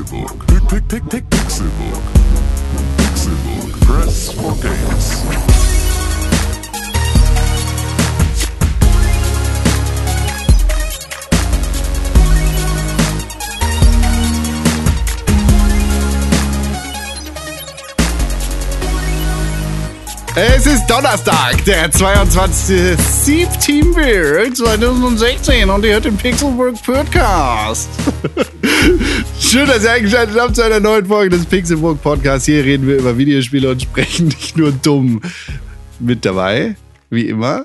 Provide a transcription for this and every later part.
Pixelbook. Pick, pick, pick, Pixelbook. Pixelbook. Press for games. Es ist Donnerstag, der 22. September 2016 und ihr hört den Pixelburg Podcast. Schön, dass ihr eingeschaltet habt zu einer neuen Folge des Pixelburg Podcasts. Hier reden wir über Videospiele und sprechen nicht nur dumm. Mit dabei, wie immer,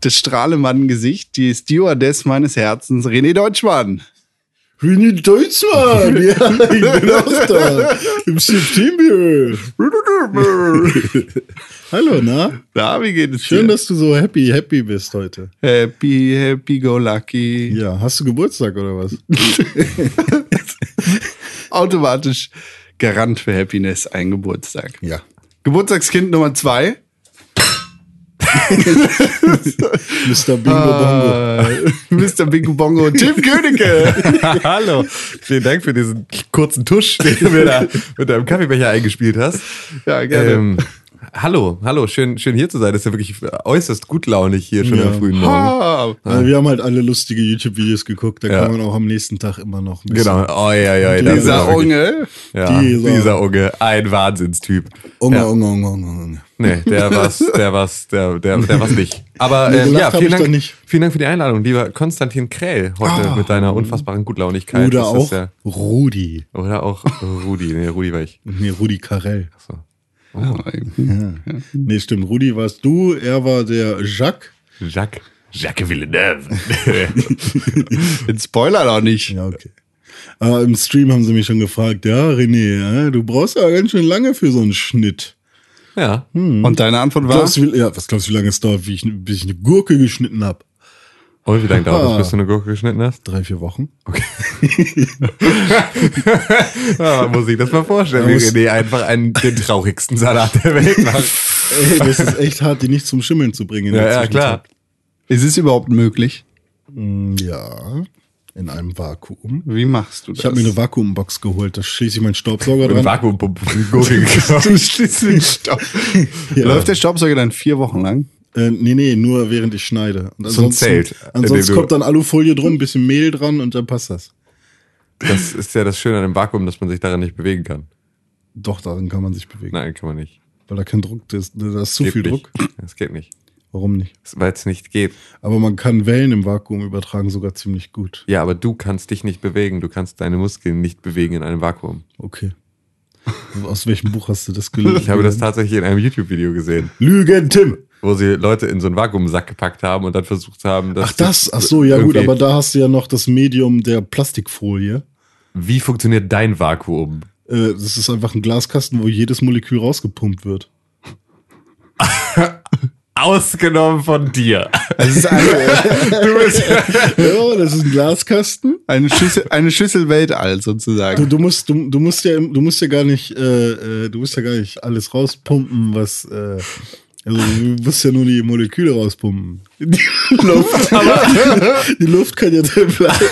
das Strahlemann-Gesicht, die Stewardess meines Herzens, René Deutschmann. René Deutschmann, ja, ich bin auch da. Im September. Hallo, na? Na, wie geht es Schön, dir? dass du so happy, happy bist heute. Happy, happy, go lucky. Ja, hast du Geburtstag oder was? Automatisch Garant für Happiness, ein Geburtstag. Ja. Geburtstagskind Nummer zwei. Mr. Bingo Bongo. Äh, Mr. Bingo Bongo, Tim Königke. Hallo, vielen Dank für diesen kurzen Tusch, den du mir da mit deinem Kaffeebecher eingespielt hast. Ja, gerne. Ähm, hallo, hallo, schön, schön hier zu sein. Das ist ja wirklich äußerst gutlaunig hier schon Ja. am frühen Morgen. Ah, Ja, wir haben halt alle lustige YouTube-Videos geguckt, da Ja. kann man auch am nächsten Tag immer noch ein bisschen Genau, oh ja, ja, ist dieser Unge. Ja, Dieser- dieser, Unge, ein Wahnsinnstyp. Unge, ja. Unge, Unge, Unge, Unge. Nee, der war's, der war's, der, der, der war's nicht. Aber Nee, ähm, ja, vielen Dank, vielen Dank für die Einladung, lieber Konstantin Krähl, heute Ah. mit deiner unfassbaren Gutlaunigkeit. Oder Das ist auch Ja, Rudi. oder auch Rudi, nee, Rudi war ich. Nee, Rudi Carell. So. Ja. Nee, stimmt. Rudi warst du, er war der Jacques. Jacques, Jacques Villeneuve. Jetzt Spoiler doch nicht. Ja, okay. Aber im Stream haben sie mich schon gefragt, ja, René, äh, du brauchst ja ganz schön lange für so einen Schnitt. Ja, Und deine Antwort war? Glaubst du, wie, ja, was glaubst du, wie lange es dauert, wie ich, bis ich eine Gurke geschnitten habe? Und wie lange dauert Ah. das, bis du eine Gurke geschnitten hast? Drei, vier Wochen. Ja, muss ich das mal vorstellen, wie muss- René einfach einen, den traurigsten Salat der Welt macht. Ey, das ist echt hart, die nicht zum Schimmeln zu bringen. in Ja, der ja, klar. Ist es überhaupt möglich? Zwischenzeit. Ja, in einem Vakuum. Wie machst du das? Ich habe mir eine Vakuumbox geholt, da schließe ich meinen Staubsauger dran. Vakuumpumpe Staub. Ja. Läuft der Staubsauger dann vier Wochen lang? Äh, nee, nee, nur während ich schneide. Und So ein Zelt, dem Ansonsten kommt dann Alufolie drum, ein bisschen Mehl dran und dann passt das. Das ist ja das Schöne an dem Vakuum, dass man sich daran nicht bewegen kann. Doch, darin kann man sich bewegen. Nein, kann man nicht. Weil da kein Druck ist. Da ist zu Geht viel nicht. Druck. Das geht nicht. Warum nicht? Weil es nicht geht. Aber man kann Wellen im Vakuum übertragen, sogar ziemlich gut. Ja, aber du kannst dich nicht bewegen. Du kannst deine Muskeln nicht bewegen in einem Vakuum. Okay. Aus welchem Buch hast du das gelesen? Ich habe das tatsächlich in einem YouTube-Video gesehen, Lügen, Tim! wo sie Leute in so einen Vakuumsack gepackt haben und dann versucht haben, dass Ach das, ach so, ja gut, aber da hast du ja noch das Medium der Plastikfolie. Wie funktioniert dein Vakuum? Äh, das ist einfach ein Glaskasten, wo jedes Molekül rausgepumpt wird. Ausgenommen von dir. Es ist eine, Du bist ja, das ist ein Glaskasten. eine, Schüssel, eine Schüssel Weltall Du, sozusagen. du musst, du, du musst ja, du musst ja gar nicht, äh, äh, du musst ja gar nicht alles rauspumpen, was, äh, also du musst ja nur die Moleküle rauspumpen. Die Luft, die Luft kann ja drin bleiben.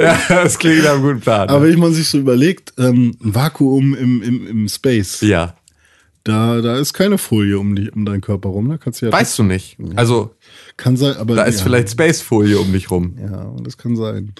ja, das klingt nach einem guten Plan. Aber wenn man sich so überlegt, ähm, ein Vakuum im, im, im Space, ja, da, da ist keine Folie um, die, um deinen Körper rum, da kannst du ja. weißt du nicht. Also, Kann sein, aber. da ist ja, vielleicht Spacefolie um dich rum. Ja, das kann sein.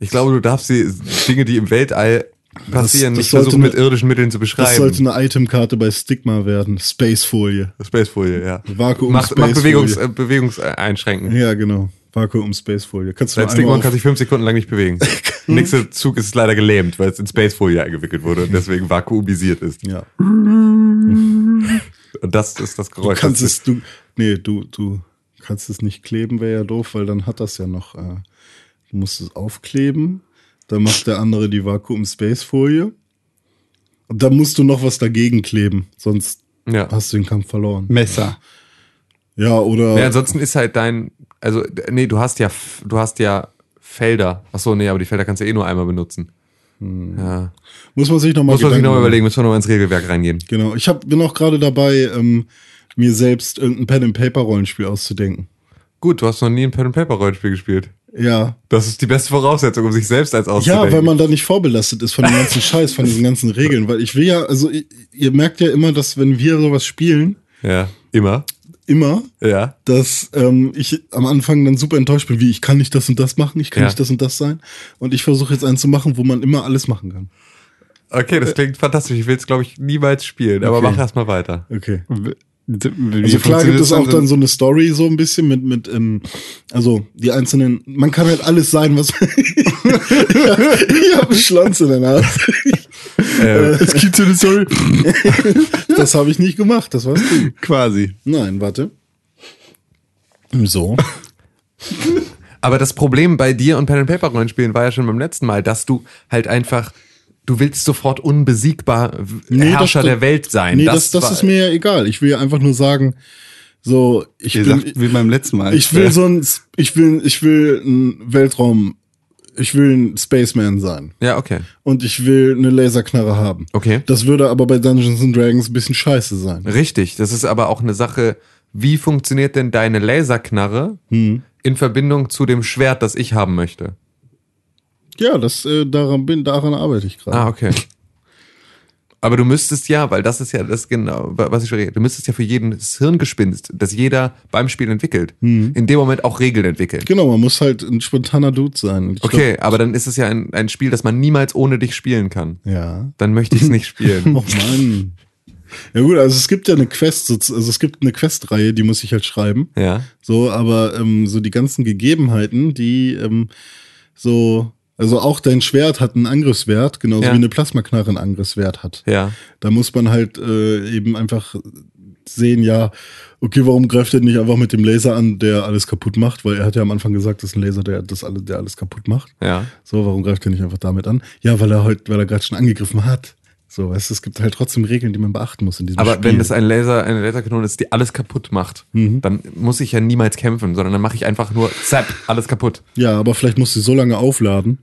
Ich glaube, du darfst die Dinge, die im Weltall passieren, das nicht sollte versuchen, mit eine- irdischen Mitteln zu Das sollte beschreiben. eine Itemkarte bei Stigma werden. Spacefolie. Spacefolie, ja. Vakuum Mach, mach. Bewegungs, äh, Bewegungseinschränken. Ja, genau. Vakuum Spacefolie. Kannst du Dein Stigma kann sich fünf Sekunden lang nicht bewegen. Nächster Zug ist leider gelähmt, weil es in Spacefolie eingewickelt wurde und deswegen vakuumisiert ist. Ja. Und das ist das Du Geräusch. kannst das es, du, nee, du, du kannst es nicht kleben, wäre ja doof, weil dann hat das ja noch, äh, du musst es aufkleben, dann macht der andere die Vakuum-Space-Folie und dann musst du noch was dagegen kleben, sonst ja. hast du den Kampf verloren. Messer. Ja, oder, ja, ansonsten ist halt dein, also, nee, du hast ja, du hast ja Felder. Ach so, nee, aber die Felder kannst du eh nur einmal benutzen. Ja. muss man sich nochmal Muss man sich nochmal überlegen, müssen wir nochmal ins Regelwerk reingehen. Genau, ich hab, bin auch gerade dabei, ähm, mir selbst irgendein Pen-and-Paper-Rollenspiel auszudenken. Gut, du hast noch nie ein Pen and Paper Rollenspiel gespielt. Ja. Das ist die beste Voraussetzung, um sich selbst als Ja, auszudenken. weil man da nicht vorbelastet ist von dem ganzen Scheiß, von diesen ganzen Regeln. Weil ich will ja, also ihr, ihr merkt ja immer, dass wenn wir sowas spielen, Ja, immer. Immer, Ja. dass ähm, ich am Anfang dann super enttäuscht bin, wie ich kann nicht das und das machen, ich kann Ja. nicht das und das sein. Und ich versuche jetzt einen zu machen, wo man immer alles machen kann. Okay, das klingt fantastisch. Ich will es, glaube ich, niemals spielen, aber Okay. mach erst mal weiter. Okay. Wie Also klar gibt es auch dann so eine Story so ein bisschen mit, mit ähm, also die einzelnen, man kann halt alles sein, was ich habe einen Schlanz in der Nase. Äh, Es gibt so eine Story. Das habe ich nicht gemacht, das warst du. Quasi. Nein, warte. So. Aber das Problem bei dir und Pen and Paper Rollenspielen war ja schon beim letzten Mal, dass du halt einfach, du willst sofort unbesiegbar Nee, Herrscher das- der Welt sein. Nee, das, das, war- ist mir ja egal. Ich will ja einfach nur sagen, so, ich Ihr bin, sagt, wie beim letzten Mal. ich will so ein, ich will, ich will ein Weltraum, ich will ein Spaceman sein. Ja, okay. Und ich will eine Laserknarre haben. Okay. Das würde aber bei Dungeons and Dragons ein bisschen scheiße sein. Richtig. Das ist aber auch eine Sache, wie funktioniert denn deine Laserknarre Hm. in Verbindung zu dem Schwert, das ich haben möchte? Ja, das, äh, daran bin, daran arbeite ich gerade. Ah, okay. Aber du müsstest ja, weil das ist ja das genau, was ich rede, du müsstest ja für jeden das Hirngespinst, das jeder beim Spiel entwickelt, Hm. in dem Moment auch Regeln entwickeln. Genau, man muss halt ein spontaner Dude sein. Ich Okay, aber dann ist es ja ein, ein Spiel, das man niemals ohne dich spielen kann. Glaub, ja. Dann möchte ich es nicht spielen. Oh Mann. Ja gut, also es gibt ja eine Quest, so- also es gibt eine Questreihe, die muss ich halt schreiben. Ja. So, aber ähm, so die ganzen Gegebenheiten, die ähm, so, also auch dein Schwert hat einen Angriffswert, genauso Ja. wie eine Plasmaknarre einen Angriffswert hat. Ja. Da muss man halt äh, eben einfach sehen, ja, okay, warum greift er nicht einfach mit dem Laser an, der alles kaputt macht? Weil er hat ja am Anfang gesagt, das ist ein Laser, der das alles, der alles kaputt macht. Ja. So, warum greift er nicht einfach damit an? Ja, weil er halt, weil er gerade schon angegriffen hat. So, weißt du, es gibt halt trotzdem Regeln, die man beachten muss in diesem Aber Spiel. wenn das ein Laser, eine Laserkanone ist, die alles kaputt macht, Mhm. dann muss ich ja niemals kämpfen, sondern dann mache ich einfach nur zap, alles kaputt. ja, aber vielleicht musst du sie so lange aufladen,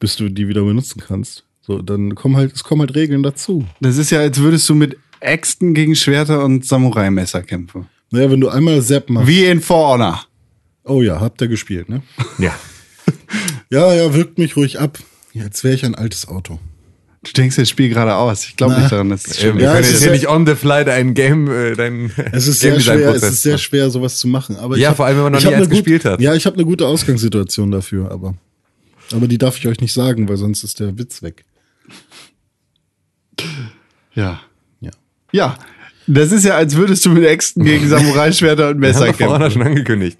bis du die wieder benutzen kannst. So, dann kommen halt, es kommen halt Regeln dazu. Das ist ja, als würdest du mit Äxten gegen Schwerter und Samurai-Messer kämpfen. Naja, wenn du einmal Sepp machst. Wie in For Honor. Oh ja, habt ihr gespielt, ne? Ja. Ja, ja, wirkt mich ruhig ab. Ja, als wäre ich ein altes Auto. Du denkst das Spiel gerade aus. Ich glaube nicht daran, dass es Ähm, schon wir Ja, können es jetzt ist hier ja- nicht on the fly dein Game, äh, dein Es ist Game sehr Design schwer, es ist sehr schwer, sowas zu machen. Aber Ja, hab- vor allem, wenn man noch nie eins gut- gespielt hat. Ja, ich habe eine gute Ausgangssituation dafür, aber, aber die darf ich euch nicht sagen, weil sonst ist der Witz weg. Ja. Ja. Ja. Das ist ja, als würdest du mit Äxten gegen Samurai-Schwerter und Messer doch For Honor kämpfen. schon angekündigt.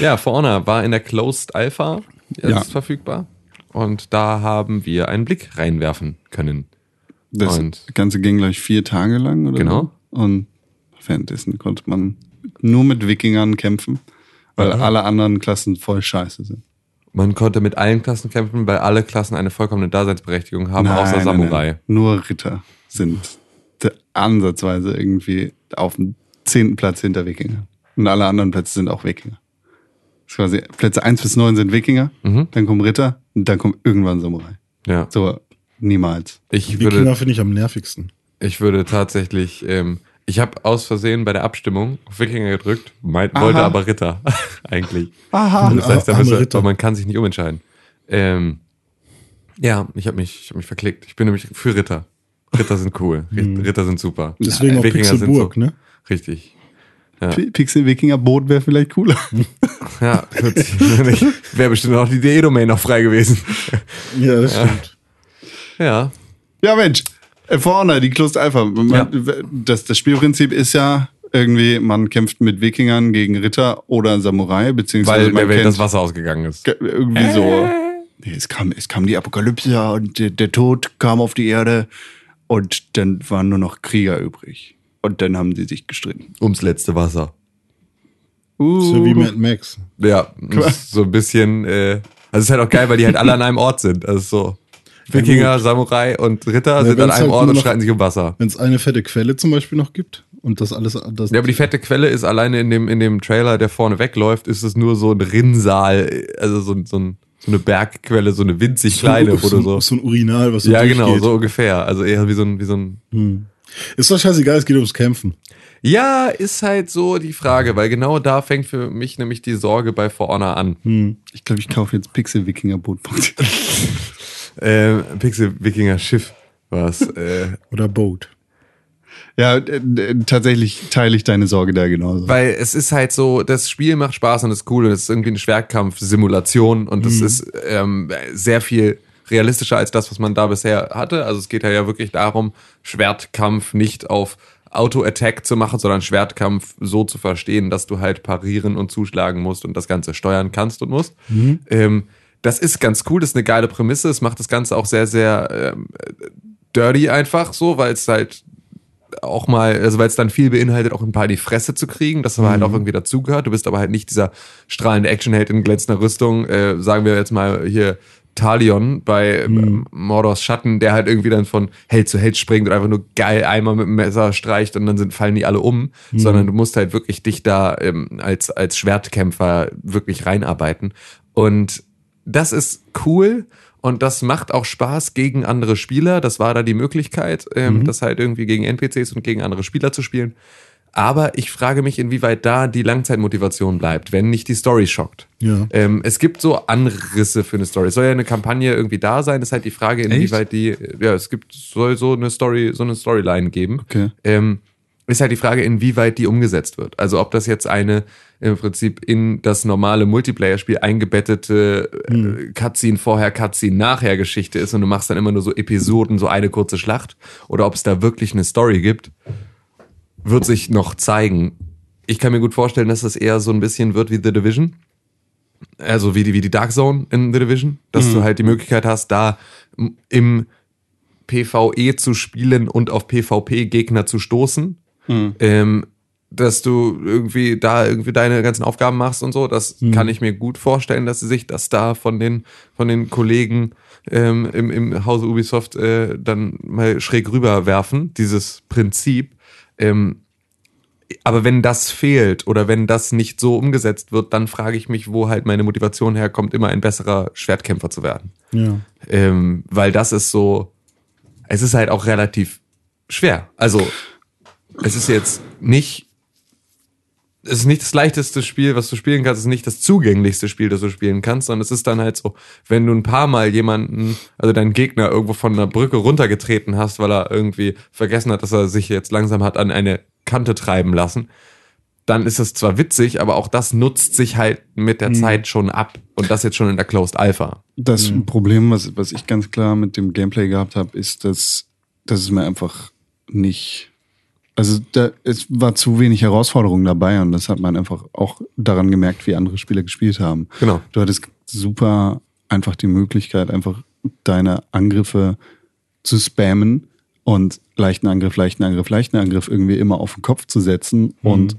Ja, For Honor war in der Closed Alpha jetzt Ja. verfügbar. Und da haben wir einen Blick reinwerfen können. Das Und- Ganze ging gleich vier Tage lang oder Genau. Und währenddessen konnte man nur mit Wikingern kämpfen, weil alle anderen Klassen voll scheiße sind. Man konnte mit allen Klassen kämpfen, weil alle Klassen eine vollkommene Daseinsberechtigung haben, außer nein, Samurai. nein. Nur Ritter sind ansatzweise irgendwie auf dem zehnten Platz hinter Wikinger. Und alle anderen Plätze sind auch Wikinger. Das ist quasi, Plätze eins bis neun sind Wikinger, Mhm. dann kommen Ritter und dann kommt irgendwann Samurai. Ja. So, niemals. Ich Wikinger würde, finde ich am nervigsten. ich würde tatsächlich, ähm, ich habe aus Versehen bei der Abstimmung auf Wikinger gedrückt, meint, wollte aber Ritter, eigentlich. Aha. Das heißt, da müsste, Ritter. aber man kann sich nicht umentscheiden. Ähm, ja, ich habe mich, ich hab mich verklickt. Ich bin nämlich für Ritter. Ritter sind cool. Rit- Ritter sind super. Deswegen auch Wikinger sind Pixelburg, ne? Richtig. P- Pixel-Wikinger-Boot wäre vielleicht cooler. Ja, wäre bestimmt auch die DE-Domain noch frei gewesen. Ja, das stimmt. Ja, Ja, Mensch. Äh, Vorne, die Closed Alpha. Man, Ja. das, das Spielprinzip ist ja irgendwie, man kämpft mit Wikingern gegen Ritter oder Samurai, beziehungsweise weil man der Welt das Wasser ausgegangen ist. ge- irgendwie so. Nee, Es kam, es kam die Apokalypse und der, der Tod kam auf die Erde und dann waren nur noch Krieger übrig. Und dann haben sie sich gestritten. Ums letzte Wasser. So wie Mad Max. Ja, so ein bisschen, äh, also es ist halt auch geil, weil die halt alle an einem Ort sind. Also so Wikinger, Samurai und Ritter sind an einem halt Ort und noch- streiten sich um Wasser. Wenn es eine fette Quelle zum Beispiel noch gibt und das alles. Das Ja, aber die fette Quelle ist alleine in dem, in dem Trailer, der vorne wegläuft, ist es nur so ein Rinnsal, also so, so, ein, so eine Bergquelle, so eine winzig kleine, so, du so. so ein Urinal, was so Ja, genau, so ungefähr. Also eher wie so ein, wie so ein, Ist doch scheißegal, es geht ums Kämpfen. Ja, ist halt so die Frage, weil genau da fängt für mich nämlich die Sorge bei For Honor an. Ich glaube, ich kaufe jetzt Pixel Wikinger Boot. Äh, Pixel Wikinger Schiff was. Äh, Oder Boat. ja, äh, äh, tatsächlich teile ich deine Sorge da genauso. Weil es ist halt so, das Spiel macht Spaß und ist cool und es ist irgendwie eine Schwertkampf-Simulation und es ist ähm, sehr viel realistischer als das, was man da bisher hatte. Also es geht ja, wirklich darum, Schwertkampf nicht auf Auto-Attack zu machen, sondern Schwertkampf so zu verstehen, dass du halt parieren und zuschlagen musst und das Ganze steuern kannst und musst. Ähm, das ist ganz cool, das ist eine geile Prämisse. Es macht das Ganze auch sehr, sehr ähm, dirty einfach so, weil es halt auch mal, also weil es dann viel beinhaltet, auch ein paar in die Fresse zu kriegen, das aber halt auch irgendwie dazugehört. Du bist aber halt nicht dieser strahlende Actionheld in glänzender Rüstung, äh, sagen wir jetzt mal hier Talion bei ähm, Mordors Schatten, der halt irgendwie dann von Held zu Held springt und einfach nur geil einmal mit dem Messer streicht und dann sind, fallen die alle um, sondern du musst halt wirklich dich da ähm, als, als Schwertkämpfer wirklich reinarbeiten. Und das ist cool und das macht auch Spaß gegen andere Spieler. Das war da die Möglichkeit, ähm, das halt irgendwie gegen NPCs und gegen andere Spieler zu spielen. Aber ich frage mich, inwieweit da die Langzeitmotivation bleibt, wenn nicht die Story schockt. Ja. Ähm, es gibt so Anrisse für eine Story. Es soll ja eine Kampagne irgendwie da sein. Ist halt die Frage, inwieweit die, ja, es gibt, soll so eine Story, so eine Storyline geben. Okay. Ähm, ist halt die Frage, inwieweit die umgesetzt wird. Also ob das jetzt eine im Prinzip in das normale Multiplayer-Spiel eingebettete äh, Cutscene vorher, Cutscene nachher Geschichte ist und du machst dann immer nur so Episoden, so eine kurze Schlacht, oder ob es da wirklich eine Story gibt, wird sich noch zeigen. Ich kann mir gut vorstellen, dass das eher so ein bisschen wird wie The Division. Also wie die, wie die Dark Zone in The Division, dass du halt die Möglichkeit hast, da im PvE zu spielen und auf PvP-Gegner zu stoßen. Ähm, dass du irgendwie da irgendwie deine ganzen Aufgaben machst und so, das kann ich mir gut vorstellen, dass sie sich das da von den, von den Kollegen ähm, im, im Hause Ubisoft äh, dann mal schräg rüberwerfen, dieses Prinzip. Ähm, aber wenn das fehlt oder wenn das nicht so umgesetzt wird, dann frage ich mich, wo halt meine Motivation herkommt, immer ein besserer Schwertkämpfer zu werden. Ja. Ähm, weil das ist so, es ist halt auch relativ schwer. Also, es ist jetzt nicht, es ist nicht das leichteste Spiel, was du spielen kannst, es ist nicht das zugänglichste Spiel, das du spielen kannst, sondern es ist dann halt so, wenn du ein paar Mal jemanden, also deinen Gegner irgendwo von einer Brücke runtergetreten hast, weil er irgendwie vergessen hat, dass er sich jetzt langsam hat an eine Kante treiben lassen, dann ist es zwar witzig, aber auch das nutzt sich halt mit der Zeit schon ab. Und das jetzt schon in der Closed Alpha. Das Problem, was, was ich ganz klar mit dem Gameplay gehabt habe, ist, dass, dass es mir einfach nicht. Also da, es war zu wenig Herausforderung dabei und das hat man einfach auch daran gemerkt, wie andere Spieler gespielt haben. Genau. Du hattest super einfach die Möglichkeit, einfach deine Angriffe zu spammen und leichten Angriff, leichten Angriff, leichten Angriff irgendwie immer auf den Kopf zu setzen und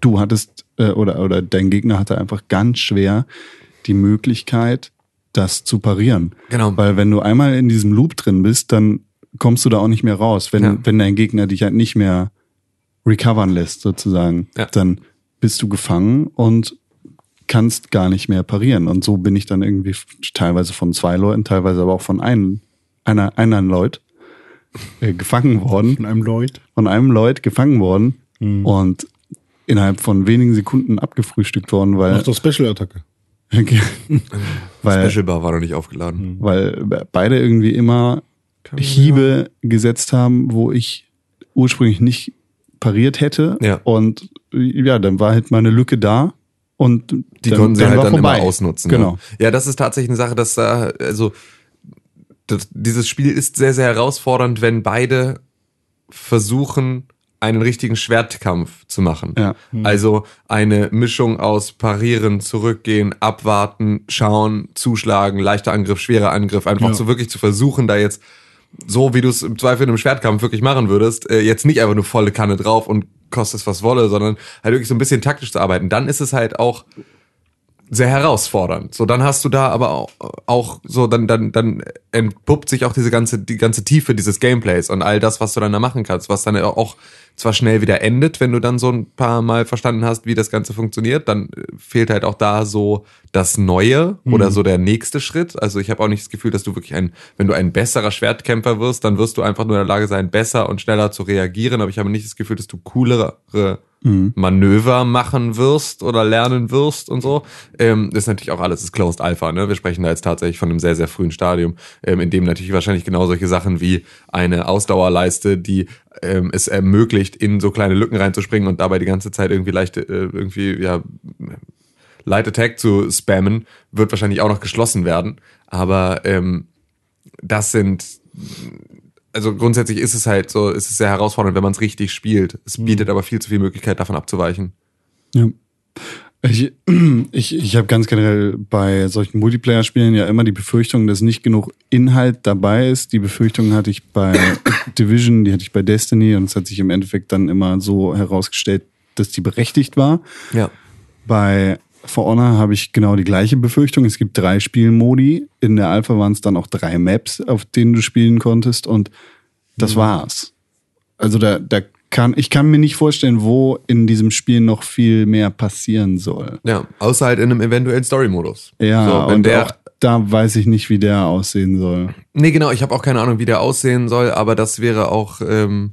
du hattest äh, oder, oder dein Gegner hatte einfach ganz schwer die Möglichkeit, das zu parieren. Genau. Weil wenn du einmal in diesem Loop drin bist, dann kommst du da auch nicht mehr raus. Wenn, Ja. wenn dein Gegner dich halt nicht mehr recovern lässt, sozusagen, Ja. dann bist du gefangen und kannst gar nicht mehr parieren. Und so bin ich dann irgendwie teilweise von zwei Leuten, teilweise aber auch von einem, einer, einer Leut äh, gefangen worden Von einem Lloyd. von einem Leut gefangen worden und innerhalb von wenigen Sekunden abgefrühstückt worden, weil, Mach doch Special-Attacke. weil, Special Bar war noch nicht aufgeladen. weil beide irgendwie immer Hiebe gesetzt haben, wo ich ursprünglich nicht pariert hätte. Ja. Und ja, dann war halt mal eine Lücke da und Die dann, konnten sie dann halt dann vorbei. immer ausnutzen. Genau. Ja. ja, das ist tatsächlich eine Sache, dass da, also, das, dieses Spiel ist sehr, sehr herausfordernd, wenn beide versuchen, einen richtigen Schwertkampf zu machen. Ja. Also eine Mischung aus parieren, zurückgehen, abwarten, schauen, zuschlagen, leichter Angriff, schwerer Angriff, einfach Ja. so wirklich zu versuchen, da jetzt so wie du es im Zweifel in einem Schwertkampf wirklich machen würdest, äh, jetzt nicht einfach nur volle Kanne drauf und kostet was wolle, sondern halt wirklich so ein bisschen taktisch zu arbeiten. Dann ist es halt auch sehr herausfordernd. So, dann hast du da aber auch, auch so, dann, dann, dann entpuppt sich auch diese ganze, die ganze Tiefe dieses Gameplays und all das, was du dann da machen kannst, was dann auch zwar schnell wieder endet, wenn du dann so ein paar Mal verstanden hast, wie das Ganze funktioniert, dann äh, fehlt halt auch da so das Neue oder so der nächste Schritt. Also ich habe auch nicht das Gefühl, dass du wirklich ein, wenn du ein besserer Schwertkämpfer wirst, dann wirst du einfach nur in der Lage sein, besser und schneller zu reagieren. Aber ich habe nicht das Gefühl, dass du coolere Manöver machen wirst oder lernen wirst und so. Ähm, das ist natürlich auch alles ist Closed Alpha. Ne? Wir sprechen da jetzt tatsächlich von einem sehr, sehr frühen Stadium, ähm, in dem natürlich wahrscheinlich genau solche Sachen wie eine Ausdauerleiste, die ähm, es ermöglicht, in so kleine Lücken reinzuspringen und dabei die ganze Zeit irgendwie leichte, äh, irgendwie, ja, Light Attack zu spammen, wird wahrscheinlich auch noch geschlossen werden. Aber ähm, das sind, also grundsätzlich ist es halt so, ist es sehr herausfordernd, wenn man es richtig spielt. Es bietet aber viel zu viel Möglichkeit, davon abzuweichen. Ja. Ich, ich, ich habe ganz generell bei solchen Multiplayer-Spielen ja immer die Befürchtung, dass nicht genug Inhalt dabei ist. Die Befürchtung hatte ich bei Division, die hatte ich bei Destiny und es hat sich im Endeffekt dann immer so herausgestellt, dass die berechtigt war. Ja. Bei For Honor habe ich genau die gleiche Befürchtung. Es gibt drei Spielmodi. In der Alpha waren es dann auch drei Maps, auf denen du spielen konntest und das war's. Also da, da kann, ich kann mir nicht vorstellen, wo in diesem Spiel noch viel mehr passieren soll. Ja, außer halt in einem eventuellen Story-Modus. Ja, so, und der, auch da weiß ich nicht, wie der aussehen soll. Nee, genau, ich habe auch keine Ahnung, wie der aussehen soll, aber das wäre auch. Ähm,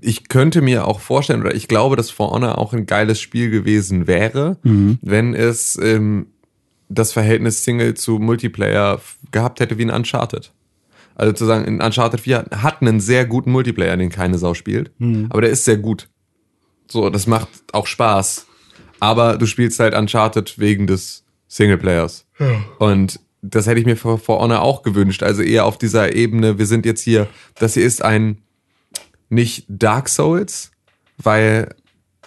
ich könnte mir auch vorstellen, oder ich glaube, dass For Honor auch ein geiles Spiel gewesen wäre, wenn es ähm, das Verhältnis Single zu Multiplayer gehabt hätte wie ein Uncharted. Also zu sagen, in Uncharted 4 hat einen sehr guten Multiplayer, den keine Sau spielt, aber der ist sehr gut. So, das macht auch Spaß. Aber du spielst halt Uncharted wegen des Singleplayers. Und das hätte ich mir für For Honor auch gewünscht. Also eher auf dieser Ebene, wir sind jetzt hier, das hier ist ein nicht Dark Souls, weil,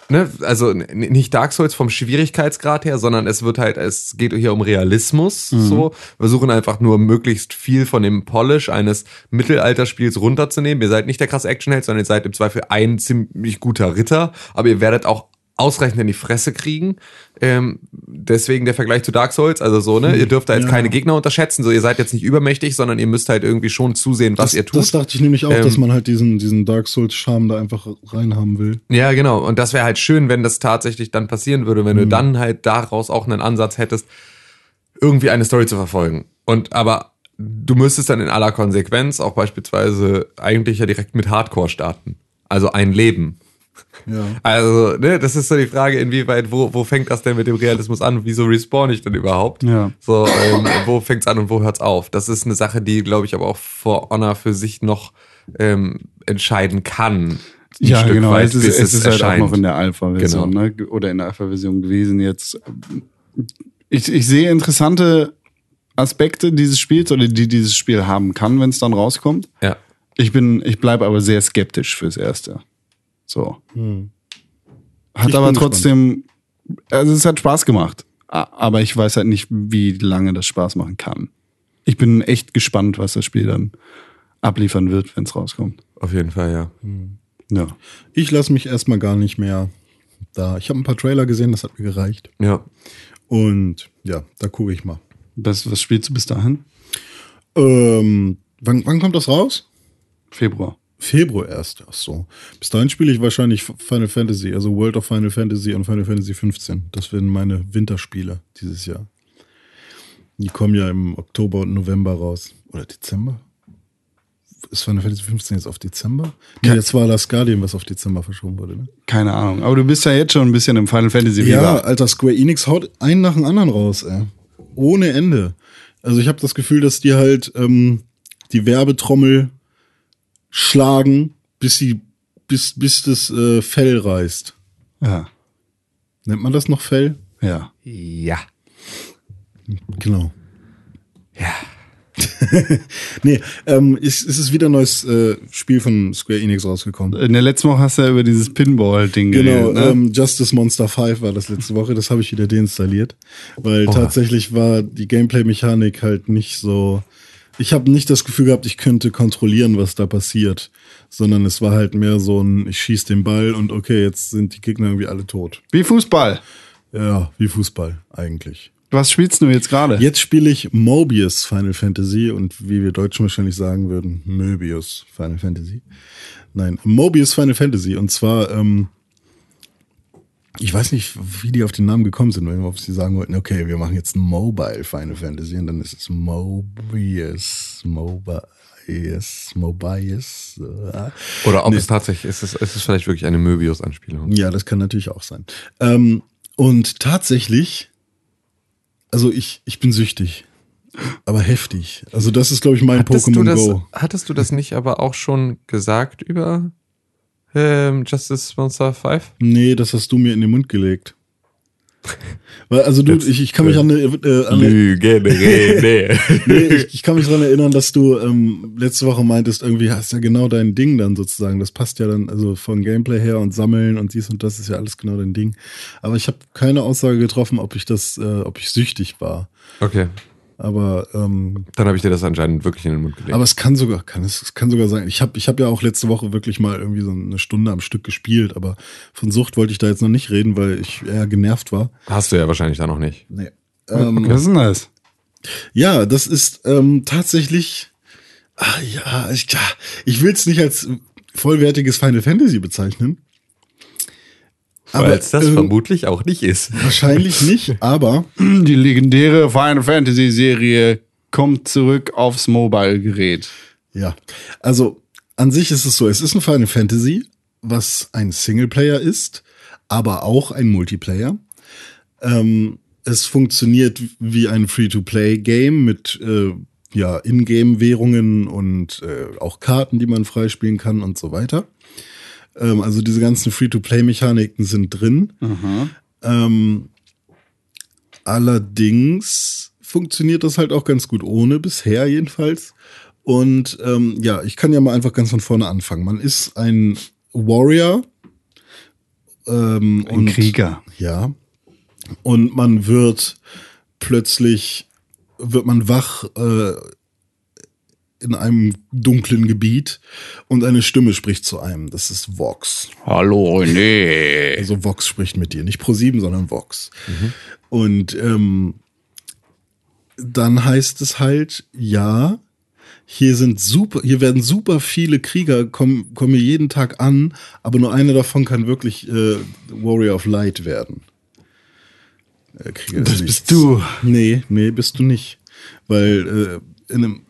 ne, also nicht Dark Souls vom Schwierigkeitsgrad her, sondern es wird halt, es geht hier um Realismus, so. Wir versuchen einfach nur möglichst viel von dem Polish eines Mittelalterspiels runterzunehmen. Ihr seid nicht der krasse Actionheld, sondern ihr seid im Zweifel ein ziemlich guter Ritter, aber ihr werdet auch ausreichend in die Fresse kriegen. Ähm, deswegen der Vergleich zu Dark Souls, also so, ne, ihr dürft da jetzt Ja. keine Gegner unterschätzen, so ihr seid jetzt nicht übermächtig, sondern ihr müsst halt irgendwie schon zusehen, was das, ihr tut. das dachte ich nämlich auch, Ähm, dass man halt diesen, diesen Dark Souls-Charme da einfach reinhaben will. Ja, genau. Und das wäre halt schön, wenn das tatsächlich dann passieren würde, wenn du dann halt daraus auch einen Ansatz hättest, irgendwie eine Story zu verfolgen. Und aber du müsstest dann in aller Konsequenz auch beispielsweise eigentlich ja direkt mit Hardcore starten. Also ein Leben. Ja. Also, ne, das ist so die Frage, inwieweit, wo, wo fängt das denn mit dem Realismus an? Wieso respawn ich denn überhaupt? Ja. So, ähm, wo fängt's an und wo hört's auf? Das ist eine Sache, die, glaube ich, aber auch For Honor für sich noch ähm, entscheiden kann. Ja, Stück genau. weit, es ist, bis es ist halt auch noch in der Alpha-Version, Genau. ne? Oder in der Alpha-Version gewesen jetzt. Ich, ich sehe interessante Aspekte dieses Spiels oder die dieses Spiel haben kann, wenn es dann rauskommt. Ja. Ich bin, ich bleibe aber sehr skeptisch fürs Erste. So. Hat Ich aber trotzdem, also es hat Spaß gemacht. Aber ich weiß halt nicht, wie lange das Spaß machen kann. Ich bin echt gespannt, was das Spiel dann abliefern wird, wenn es rauskommt. Auf jeden Fall, ja. Ja. Ich lasse mich erstmal gar nicht mehr da. Ich habe ein paar Trailer gesehen, das hat mir gereicht. Ja. Und ja, da gucke ich mal. Was, was spielst du bis dahin? Ähm, wann, wann kommt das raus? Februar. Februar erst. Ach so. Bis dahin spiele ich wahrscheinlich Final Fantasy, also World of Final Fantasy und Final Fantasy 15. Das werden meine Winterspiele dieses Jahr. Die kommen ja im Oktober und November raus. Oder Dezember? Ist Final Fantasy 15 jetzt auf Dezember? Nee, jetzt war das Guardian, was auf Dezember verschoben wurde, ne? Keine Ahnung. Aber du bist ja jetzt schon ein bisschen im Final Fantasy Ja, Fieber. Alter, Square Enix haut einen nach dem anderen raus, ey. Ohne Ende. Also ich habe das Gefühl, dass die halt ähm, die Werbetrommel schlagen, bis sie, bis, bis das äh, Fell reißt. Ja. Nennt man das noch Fell? Ja. Ja. Genau. Ja. Nee, ähm, ist, ist es wieder ein neues äh, Spiel von Square Enix rausgekommen. In der letzten Woche hast du ja über dieses Pinball-Ding Genau, geredet, ne? ähm, Justice Monster 5 war das letzte Woche, das habe ich wieder deinstalliert, weil tatsächlich war die Gameplay-Mechanik halt nicht so. Ich habe nicht das Gefühl gehabt, ich könnte kontrollieren, was da passiert, sondern es war halt mehr so ein, ich schieß den Ball und okay, jetzt sind die Gegner irgendwie alle tot. Wie Fußball. Ja, wie Fußball eigentlich. Was spielst du jetzt gerade? Jetzt spiele ich Mobius Final Fantasy und wie wir Deutschen wahrscheinlich sagen würden, Möbius Final Fantasy. Nein, Mobius Final Fantasy. Und zwar, ähm, ich weiß nicht, wie die auf den Namen gekommen sind, wenn ob sie sagen wollten, okay, wir machen jetzt Mobile Final Fantasy und dann ist es Mobius, Mobius, Mobius. Äh. Oder ob es tatsächlich ist, es, ist es vielleicht wirklich eine Möbius-Anspielung. Ja, das kann natürlich auch sein. Ähm, und tatsächlich, also ich, ich bin süchtig. Aber heftig. Also das ist, glaube ich, mein Hattest Pokémon das, Go. hattest du das nicht aber auch schon gesagt über ähm, Justice Monster 5? Nee, das hast du mir in den Mund gelegt. Weil, also du, ich, ich kann mich an eine, äh, an Lüge, nee. nee, ich, ich kann mich daran erinnern, dass du ähm, letzte Woche meintest, irgendwie hast ja genau dein Ding dann sozusagen. Das passt ja dann, also von Gameplay her und Sammeln und dies und das ist ja alles genau dein Ding. Aber ich habe keine Aussage getroffen, ob ich das, äh, ob ich süchtig war. Okay, Aber ähm, dann habe ich dir das anscheinend wirklich in den Mund gelegt. aber es kann sogar, kann es, es kann sogar sein. Ich habe, ich habe ja auch letzte Woche wirklich mal irgendwie so eine Stunde am Stück gespielt, aber von Sucht wollte ich da jetzt noch nicht reden, weil ich eher genervt war. Hast du ja wahrscheinlich da noch nicht. Nee. Ähm, Was ist denn das? Ja, das ist ähm, tatsächlich. Ah, ja, ich, ja, ich will es nicht als vollwertiges Final Fantasy bezeichnen. Weil es das ähm, vermutlich auch nicht ist. wahrscheinlich nicht, aber Die legendäre Final Fantasy Serie kommt zurück aufs Mobile-Gerät. ja. Also an sich ist es so, es ist ein Final Fantasy, was ein Singleplayer ist, aber auch ein Multiplayer. Ähm, es funktioniert wie ein Free-to-Play-Game mit äh, ja, Ingame-Währungen und äh, auch Karten, die man freispielen kann und so weiter. Ähm, also diese ganzen Free-to-Play-Mechaniken sind drin. Ähm, allerdings funktioniert das halt auch ganz gut ohne, bisher jedenfalls. Und ähm, ja, ich kann ja mal einfach ganz von vorne anfangen. Man ist ein Warrior. Ähm, Ein und, Krieger. Ja. Und man wird plötzlich, wird man wach äh, in einem dunklen Gebiet und eine Stimme spricht zu einem. Das ist Vox. Hallo René. Also Vox spricht mit dir. Nicht Pro7, sondern Vox. Und ähm, dann heißt es halt, ja, hier sind super, hier werden super viele Krieger, kommen, kommen hier jeden Tag an, aber nur einer davon kann wirklich äh, Warrior of Light werden. Äh, Krieger Das bist du. Nee, nee, bist du nicht. Weil äh, in einem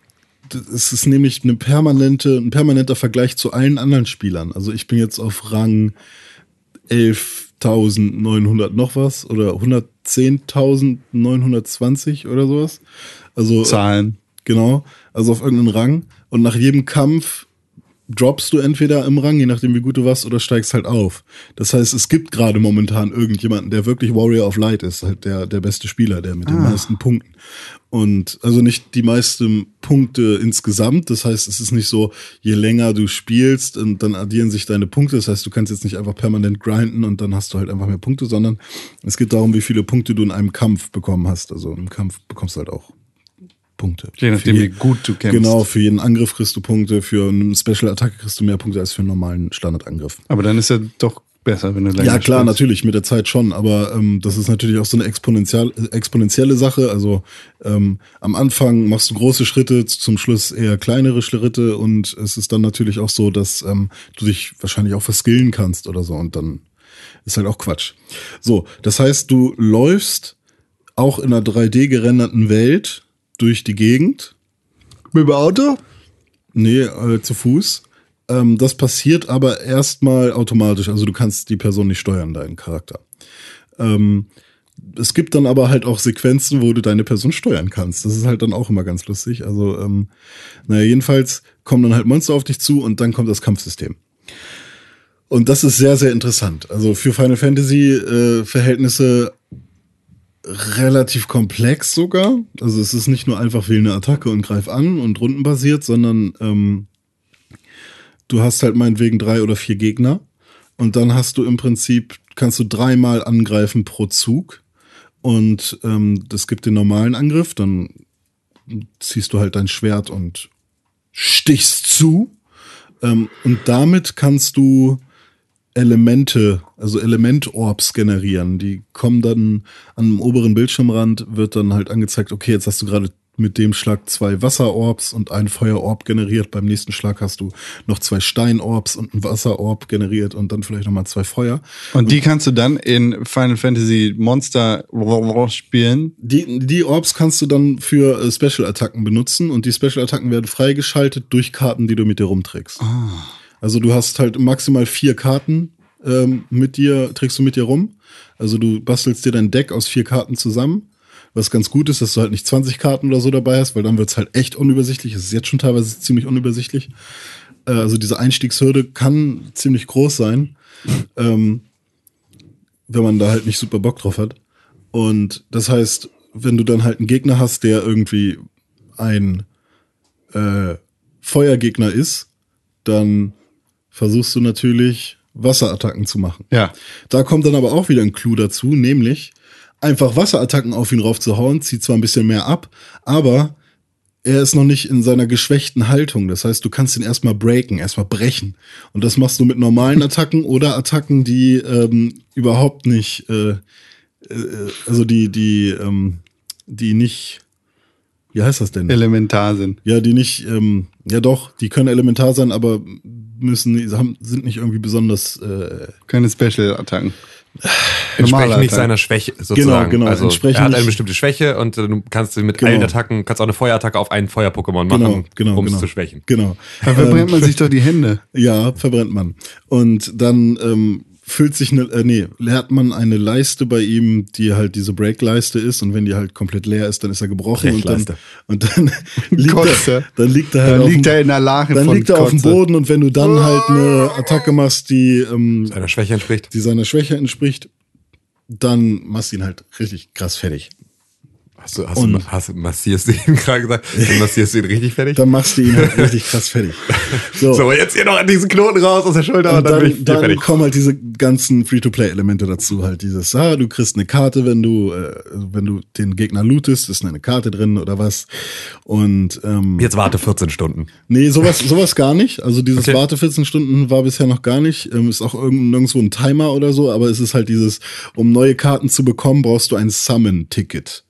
es ist nämlich eine permanente, ein permanenter Vergleich zu allen anderen Spielern. Also ich bin jetzt auf Rang 11.900 noch was oder 110.920 oder sowas. Also Zahlen. Genau, also auf irgendeinen Rang. Und nach jedem Kampf droppst du entweder im Rang, je nachdem wie gut du warst, oder steigst halt auf. Das heißt, es gibt gerade momentan irgendjemanden, der wirklich Warrior of Light ist, halt der, der beste Spieler, der mit den meisten Punkten. Und also nicht die meisten Punkte insgesamt. Das heißt, es ist nicht so, je länger du spielst und dann addieren sich deine Punkte. Das heißt, du kannst jetzt nicht einfach permanent grinden und dann hast du halt einfach mehr Punkte, sondern es geht darum, wie viele Punkte du in einem Kampf bekommen hast. Also im Kampf bekommst du halt auch Punkte. Je nachdem, wie gut du kämpfst. Genau, für jeden Angriff kriegst du Punkte, für eine Special-Attacke kriegst du mehr Punkte als für einen normalen Standardangriff. Aber dann ist ja doch besser, wenn du länger Ja, klar, spielst. natürlich, mit der Zeit schon, aber ähm, das ist natürlich auch so eine exponentiell, exponentielle Sache. Also ähm, am Anfang machst du große Schritte, zum Schluss eher kleinere Schritte und es ist dann natürlich auch so, dass ähm, du dich wahrscheinlich auch verskillen kannst oder so und dann ist halt auch Quatsch. So, das heißt, du läufst auch in einer 3D gerenderten Welt durch die Gegend Mit dem Auto? Nee, äh, zu Fuß. Ähm, das passiert aber erstmal automatisch. Also du kannst die Person nicht steuern, deinen Charakter. Ähm, es gibt dann aber halt auch Sequenzen, wo du deine Person steuern kannst. Das ist halt dann auch immer ganz lustig. Also, ähm, naja, jedenfalls kommen dann halt Monster auf dich zu und dann kommt das Kampfsystem. Und das ist sehr, sehr interessant. Also für Final Fantasy äh, Verhältnisse relativ komplex sogar. Also es ist nicht nur einfach wähle eine Attacke und greif an und rundenbasiert, sondern ähm, du hast halt meinetwegen drei oder vier Gegner. Und dann hast du im Prinzip, kannst du dreimal angreifen pro Zug. Und ähm, das gibt den normalen Angriff, dann ziehst du halt dein Schwert und stichst zu. Ähm, und damit kannst du Elemente, also Elementorbs generieren. Die kommen dann an dem oberen Bildschirmrand, wird dann halt angezeigt, okay, jetzt hast du gerade mit dem Schlag zwei Wasserorbs und einen Feuerorb generiert. Beim nächsten Schlag hast du noch zwei Steinorbs und einen Wasserorb generiert und dann vielleicht nochmal zwei Feuer. Und die kannst du dann in Final Fantasy Monster spielen. Die, die Orbs kannst du dann für äh, Special-Attacken benutzen und die Special-Attacken werden freigeschaltet durch Karten, die du mit dir rumträgst. Also du hast halt maximal vier Karten ähm, mit dir, trägst du mit dir rum. Also du bastelst dir dein Deck aus vier Karten zusammen. Was ganz gut ist, dass du halt nicht 20 Karten oder so dabei hast, weil dann wird's halt echt unübersichtlich. Es ist jetzt schon teilweise ziemlich unübersichtlich. Äh, also diese Einstiegshürde kann ziemlich groß sein, ähm, wenn man da halt nicht super Bock drauf hat. Und das heißt, wenn du dann halt einen Gegner hast, der irgendwie ein äh, Feuergegner ist, dann versuchst du natürlich Wasserattacken zu machen. Ja. Da kommt dann aber auch wieder ein Clou dazu, nämlich einfach Wasserattacken auf ihn raufzuhauen, zieht zwar ein bisschen mehr ab, aber er ist noch nicht in seiner geschwächten Haltung. Das heißt, du kannst ihn erstmal breaken, erstmal brechen. Und das machst du mit normalen Attacken oder Attacken, die ähm, überhaupt nicht, äh, äh, also die, die, ähm, die nicht, wie heißt das denn? Elementar sind. Ja, die nicht, ähm, ja doch, die können elementar sein, aber müssen, haben, sind nicht irgendwie besonders, äh, Keine Special-Attacken. Entsprechend nicht seiner Schwäche sozusagen. genau, Also entsprechend er hat eine bestimmte Schwäche und äh, du kannst sie mit Genau. allen Attacken, kannst auch eine Feuerattacke auf einen Feuer-Pokémon genau, machen, genau, um genau. es zu schwächen. Genau. Da verbrennt man sich doch die Hände. Ja, verbrennt man. Und dann ähm, füllt sich eine, äh, nee, leert man eine Leiste bei ihm, die halt diese Break-Leiste ist und wenn die halt komplett leer ist, dann ist er gebrochen und dann, und dann liegt Kotze. er, dann liegt er halt Dann auf liegt dem, er in der Lache dann von liegt er auf dem. Boden und wenn du dann halt eine Attacke machst, die, ähm, Seiner Schwäche entspricht. die seiner Schwäche entspricht, dann machst du ihn halt richtig krass fertig. Hast du, hast du, Und- hast, massierst du ihn gerade gesagt? Dann massierst du ihn richtig fertig? Dann machst du ihn halt richtig krass fertig. So, So, jetzt hier noch an diesen Knoten raus aus der Schulter und, und dann, bin ich dann, dann fertig. kommen halt diese ganzen Free-to-Play-Elemente dazu. Halt dieses, ah, du kriegst eine Karte, wenn du, äh, wenn du den Gegner lootest, ist eine Karte drin oder was. Und ähm, Jetzt warte 14 Stunden. nee, sowas, sowas gar nicht. Also dieses Okay. Warte 14 Stunden war bisher noch gar nicht. Ähm, ist auch irgend, nirgendwo ein Timer oder so, aber es ist halt dieses, um neue Karten zu bekommen, brauchst du ein Summon-Ticket.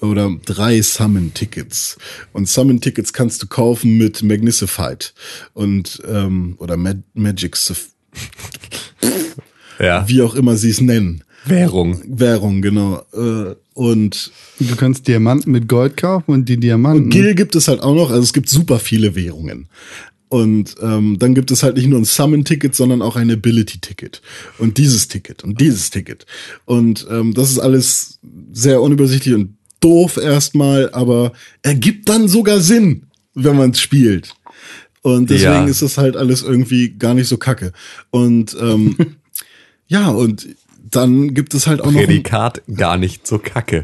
Oder drei Summon-Tickets. Und Summon-Tickets kannst du kaufen mit Magnicified und ähm, oder Mag Magic, Ja. wie auch immer sie es nennen. Währung. Währung, genau. Äh, Und Du kannst Diamanten mit Gold kaufen und die Diamanten. Gil gibt es halt auch noch, also es gibt super viele Währungen. Und ähm, dann gibt es halt nicht nur ein Summon-Ticket, sondern auch ein Ability-Ticket. Und dieses Ticket und dieses Ticket. Und ähm, das ist alles sehr unübersichtlich und doof erstmal, aber ergibt dann sogar Sinn, wenn man es spielt. Und deswegen Ja. ist das halt alles irgendwie gar nicht so kacke. Und ähm, ja, und dann gibt es halt auch noch ein, Prädikat gar nicht so kacke.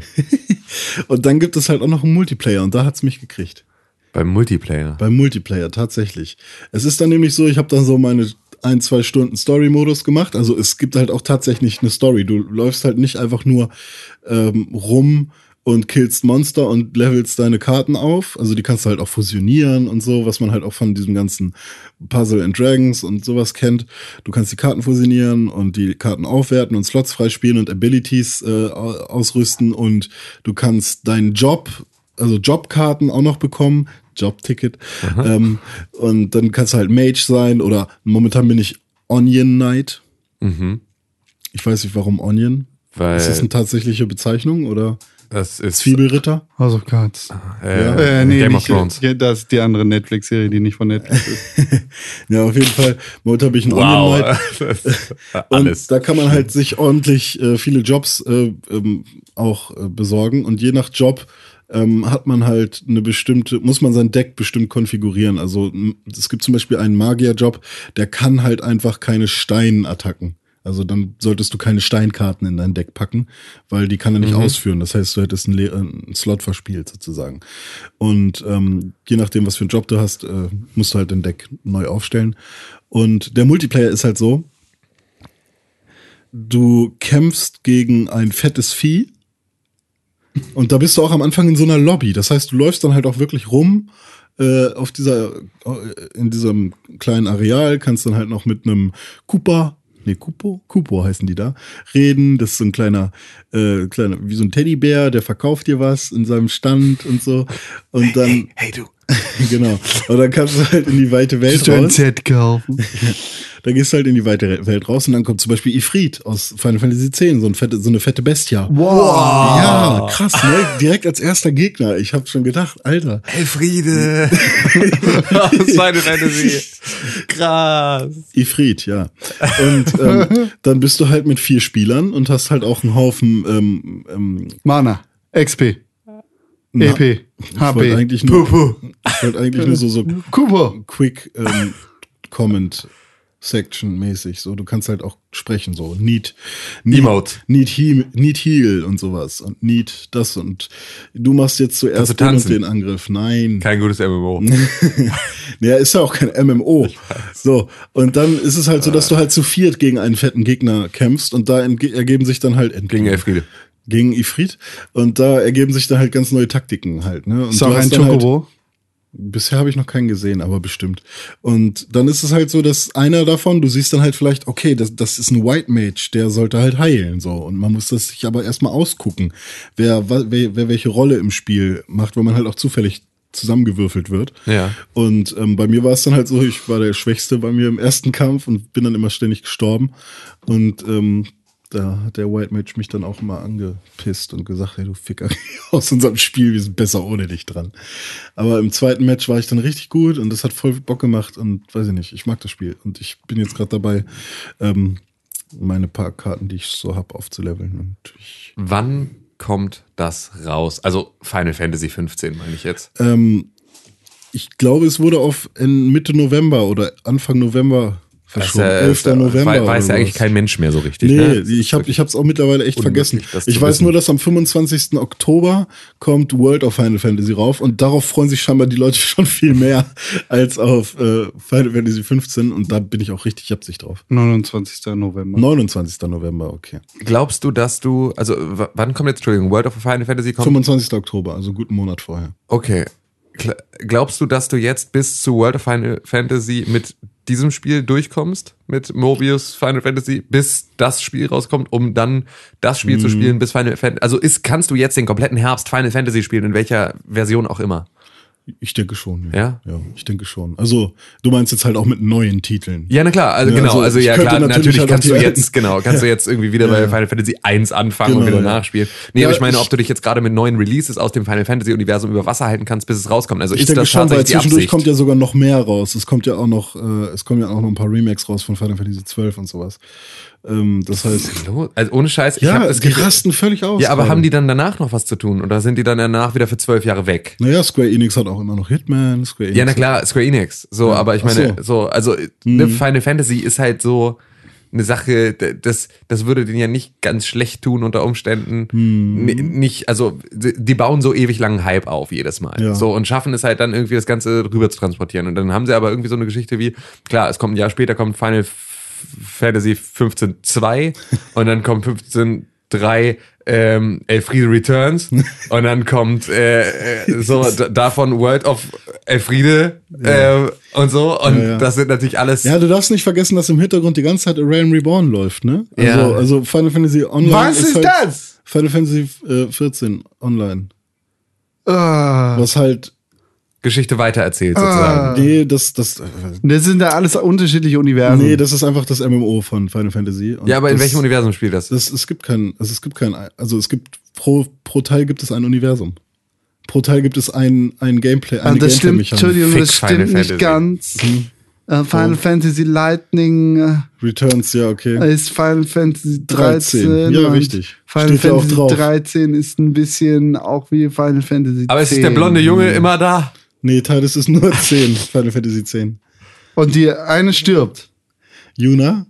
und dann gibt es halt auch noch einen Multiplayer und da hat's mich gekriegt. Beim Multiplayer. Beim Multiplayer, tatsächlich. Es ist dann nämlich so, ich habe dann so meine ein, zwei Stunden Story-Modus gemacht. Also es gibt halt auch tatsächlich eine Story. Du läufst halt nicht einfach nur ähm, rum und killst Monster und levelst deine Karten auf. Also die kannst du halt auch fusionieren und so, was man halt auch von diesem ganzen Puzzle and Dragons und sowas kennt. Du kannst die Karten fusionieren und die Karten aufwerten und Slots freispielen und Abilities äh, au- ausrüsten und du kannst deinen Job also Jobkarten auch noch bekommen, Jobticket. Ähm, und dann kannst du halt Mage sein oder momentan bin ich Onion Knight. Ich weiß nicht, warum Onion. Weil ist das eine tatsächliche Bezeichnung oder das ist Zwiebelritter? House of Cards. äh, Äh, nee, Game of Thrones. Ja, das ist die andere Netflix-Serie, die nicht von Netflix ist. Ja, auf jeden Fall. Momentan bin ich ein Onion Wow. Ist Und da kann man halt sich ordentlich äh, viele Jobs äh, ähm, auch äh, besorgen. Und je nach Job ähm, hat man halt eine bestimmte, muss man sein Deck bestimmt konfigurieren. Also es gibt zum Beispiel einen Magierjob, der kann halt einfach keine Steinattacken. Also dann solltest du keine Steinkarten in dein Deck packen, weil die kann er nicht ausführen. Das heißt, du hättest einen, Le- äh, einen Slot verspielt sozusagen. Und ähm, je nachdem, was für einen Job du hast, äh, musst du halt dein Deck neu aufstellen. Und der Multiplayer ist halt so, du kämpfst gegen ein fettes Vieh und da bist du auch am Anfang in so einer Lobby. Das heißt, du läufst dann halt auch wirklich rum äh, auf dieser, äh, in diesem kleinen Areal, kannst dann halt noch mit einem Cooper nee, Kupo, Kupo heißen die da, reden. Das ist so ein kleiner, äh, kleiner, wie so ein Teddybär, der verkauft dir was in seinem Stand und so. Und dann, Hey, du. genau. Und dann kannst du halt in die weite Welt raus. Set kaufen? Da gehst du halt in die weite Welt raus und dann kommt zum Beispiel Ifrit aus Final Fantasy X, so, ein fette, so eine fette Bestia. Wow. Ja, krass, ne? Direkt als erster Gegner. Ich habe schon gedacht, Alter. Elfriede. Aus Final Fantasy. Krass. Ifrit, ja. Und ähm, dann bist du halt mit vier Spielern und hast halt auch einen Haufen ähm, ähm, Mana, XP, na- EP, Ich HP, eigentlich nur, ich wollte eigentlich nur so, so Kubo. Quick ähm, Comment Section mäßig. So, du kannst halt auch sprechen, so Need, need Emote. Need, he, need Heal und sowas und Need das und du machst jetzt zuerst den und den Angriff. Nein. Kein gutes MMO. Ja, ist ja auch kein MMO. So, und dann ist es halt so, dass du halt zu viert gegen einen fetten Gegner kämpfst und da ergeben sich dann halt Gegen Elfriede. Gegen Ifrit und da ergeben sich dann halt ganz neue Taktiken halt, ne? Und Ist auch ein Chocobo. Bisher habe ich noch keinen gesehen, aber bestimmt. Und dann ist es halt so, dass einer davon, du siehst dann halt vielleicht, okay, das, das ist ein White Mage, der sollte halt heilen, so. Und man muss das sich aber erstmal ausgucken, wer, wer, wer welche Rolle im Spiel macht, weil man halt auch zufällig zusammengewürfelt wird. Ja. Und ähm, bei mir war es dann halt so, ich war der Schwächste bei mir im ersten Kampf und bin dann immer ständig gestorben. Und ähm, da hat der White Mage mich dann auch mal angepisst und gesagt, hey du Ficker, aus unserem Spiel, wir sind besser ohne dich dran. Aber im zweiten Match war ich dann richtig gut und das hat voll Bock gemacht und weiß ich nicht, ich mag das Spiel. Und ich bin jetzt gerade dabei, ähm, meine paar Karten, die ich so hab, aufzuleveln. Und ich, Wann kommt das raus? Also Final Fantasy 15 meine ich jetzt. ähm, ich glaube, es wurde auf in Mitte November oder Anfang November verschoben. ja- 11. ist ja- November. wei- Weiß oder ja eigentlich kein Mensch mehr so richtig. Nee, ne? ich habe ich hab's auch mittlerweile echt vergessen. Ich weiß wissen. nur, dass am 25. Oktober kommt World of Final Fantasy rauf und darauf freuen sich scheinbar die Leute schon viel mehr als auf äh, Final Fantasy 15 und da bin ich auch richtig absicht drauf. 29. November. 29. November, okay. Glaubst du, dass du, also wann kommt jetzt, Entschuldigung, World of Final Fantasy kommt? 25. Oktober, also guten Monat vorher. Okay. Glaubst du, dass du jetzt bis zu World of Final Fantasy mit diesem Spiel durchkommst? Mit Mobius Final Fantasy, bis das Spiel rauskommt, um dann das Spiel Mhm. zu spielen bis Final Fantasy? Also ist, kannst du jetzt den kompletten Herbst Final Fantasy spielen, in welcher Version auch immer? Ich denke schon. Ja? Ja, ich denke schon. Also, du meinst jetzt halt auch mit neuen Titeln. Ja, na klar, also Ja, genau, also also, ja klar, natürlich natürlich, halt kannst du jetzt, genau, kannst du jetzt irgendwie wieder bei Final Fantasy 1 anfangen und Genau, wieder ja. nachspielen. Nee, Ja, aber ich meine, ob du dich jetzt gerade mit neuen Releases aus dem Final Fantasy Universum über Wasser halten kannst, bis es rauskommt. Also Ich ist denke das schon, weil tatsächlich die zwischendurch kommt ja sogar noch mehr raus. Es kommt ja auch noch, äh, es kommen ja auch noch ein paar Remakes raus von Final Fantasy 12 und sowas. Ähm, das heißt, also ohne Scheiß, ich ja, hab die rasten völlig aus. Ja, aber gerade. haben die dann danach noch was zu tun? Oder sind die dann danach wieder für zwölf Jahre weg? Naja, Square Enix hat auch immer noch Hitman. Square Enix Ja, na klar, Square Enix. So, Ja, aber ich meine, so. so, also ne, Final Fantasy ist halt so eine Sache, das, das würde denen ja nicht ganz schlecht tun unter Umständen. N- Nicht, also die bauen so ewig langen Hype auf jedes Mal. Ja. So und schaffen es halt dann irgendwie das Ganze rüber zu transportieren. Und dann haben sie aber irgendwie so eine Geschichte wie, klar, es kommt ein Jahr später, kommt Final F- Fantasy 15 2 und dann kommt 15 3 ähm, Elfriede Returns und dann kommt äh, äh, so davon World of Elfriede äh, und so und Ja, ja. das sind natürlich alles Ja, du darfst nicht vergessen, dass im Hintergrund die ganze Zeit A Realm Reborn läuft, ne? Also, Ja. also Final Fantasy Online. Was ist halt das? Final Fantasy äh, 14 Online. Ah, Was halt, Geschichte weitererzählt sozusagen. nee, das, das, äh, das sind da alles unterschiedliche Universen. nee, das ist einfach das MMO von Final Fantasy. Und Ja, aber in das, welchem Universum spielt das? Das, es gibt kein, also es gibt kein, also es gibt pro, pro Teil gibt es ein Universum. Pro Teil gibt es ein, ein Gameplay, eine Ah, das stimmt, Gameplay-Mechanik. Entschuldigung, Fick das Final stimmt nicht Fantasy. ganz. Äh, Final Fantasy Lightning äh, Returns, ja, okay. ist Final Fantasy 13. 13, ja, richtig. Final Steht ja auch Fantasy drauf. 13 ist ein bisschen auch wie Final Fantasy Aber es ist 10. der blonde Junge immer da. Nee, Teil ist nur 10, Final Fantasy 10. Und die eine stirbt. Yuna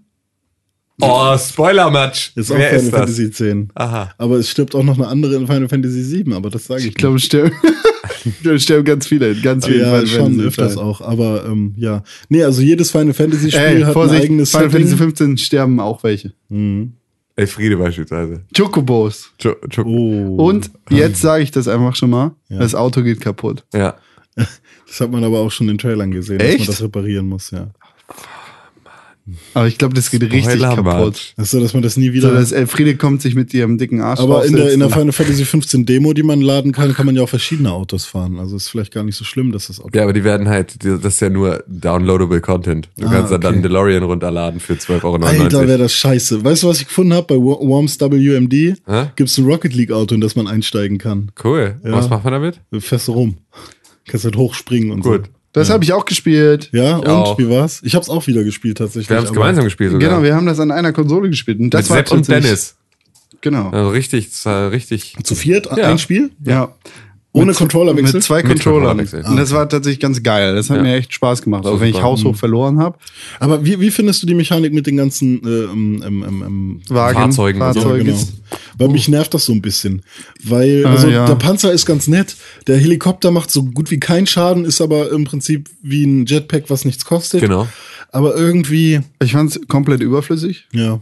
Oh, Spoiler-Match. ist auch Wer Final ist das? Fantasy 10. Aha. Aber es stirbt auch noch eine andere in Final Fantasy 7, aber das sage ich, Ich glaube, es sterben, sterben ganz viele in ganz vielen Ja, Final schon Fantasy öfters auch, aber ähm, ja. Nee, also jedes Final Fantasy Spiel Ey, hat Vorsicht, ein eigenes Final Fantasy Setting. 15 sterben auch welche. Elfriede beispielsweise. Chocobos. Cho- Cho- Oh. Und jetzt sage ich das einfach schon mal, Ja. das Auto geht kaputt. Ja. Das hat man aber auch schon in Trailern gesehen, dass Echt? man das reparieren muss, ja. Aber ich glaube, das geht richtig Spoiler, kaputt. Das ist so, dass man das nie So, wieder. dass Elfriede kommt, sich mit ihrem dicken Arsch aber in der, in der. Final Fantasy 15 Demo, die man laden kann, kann man ja auch verschiedene Autos fahren. Also ist vielleicht gar nicht so schlimm, dass das Auto. Ja, aber die werden halt, das ist ja nur downloadable Content. Du Ah, kannst dann okay. einen DeLorean runterladen für 12,99 Euro. Alter, wäre das scheiße. Weißt du, was ich gefunden habe? Bei Wo- Worms WMD Hä? gibt's ein Rocket League Auto, in das man einsteigen kann. Cool. Ja. Was macht man damit? Fährst du rum. Kannst halt hochspringen und Gut. Das habe ich auch gespielt. so. Ja, und auch. wie war's? Ich hab's auch wieder gespielt tatsächlich. Wir haben es gemeinsam gespielt sogar. Genau, wir haben das an einer Konsole gespielt. Und das Mit war Sepp und Dennis. Genau. Also richtig, das war richtig. Zu viert Ja. ein Spiel? Ja. Ohne Mit- Controllerwechsel? Mit zwei Mit Controllern. Controllerwechsel. Und das war tatsächlich ganz geil. Das hat Ja. mir echt Spaß gemacht, auch wenn ich super. Mhm. haushoch verloren habe. Aber wie, wie findest du die Mechanik mit den ganzen äh, ähm, ähm, ähm, ähm, Wagen, Fahrzeugen und so, Fahrzeuge. genau. Weil mich nervt das so ein bisschen. Weil, also ja. der Panzer ist ganz nett, der Helikopter macht so gut wie keinen Schaden, ist aber im Prinzip wie ein Jetpack, was nichts kostet. Genau. Aber irgendwie, Ich fand es komplett überflüssig. ja.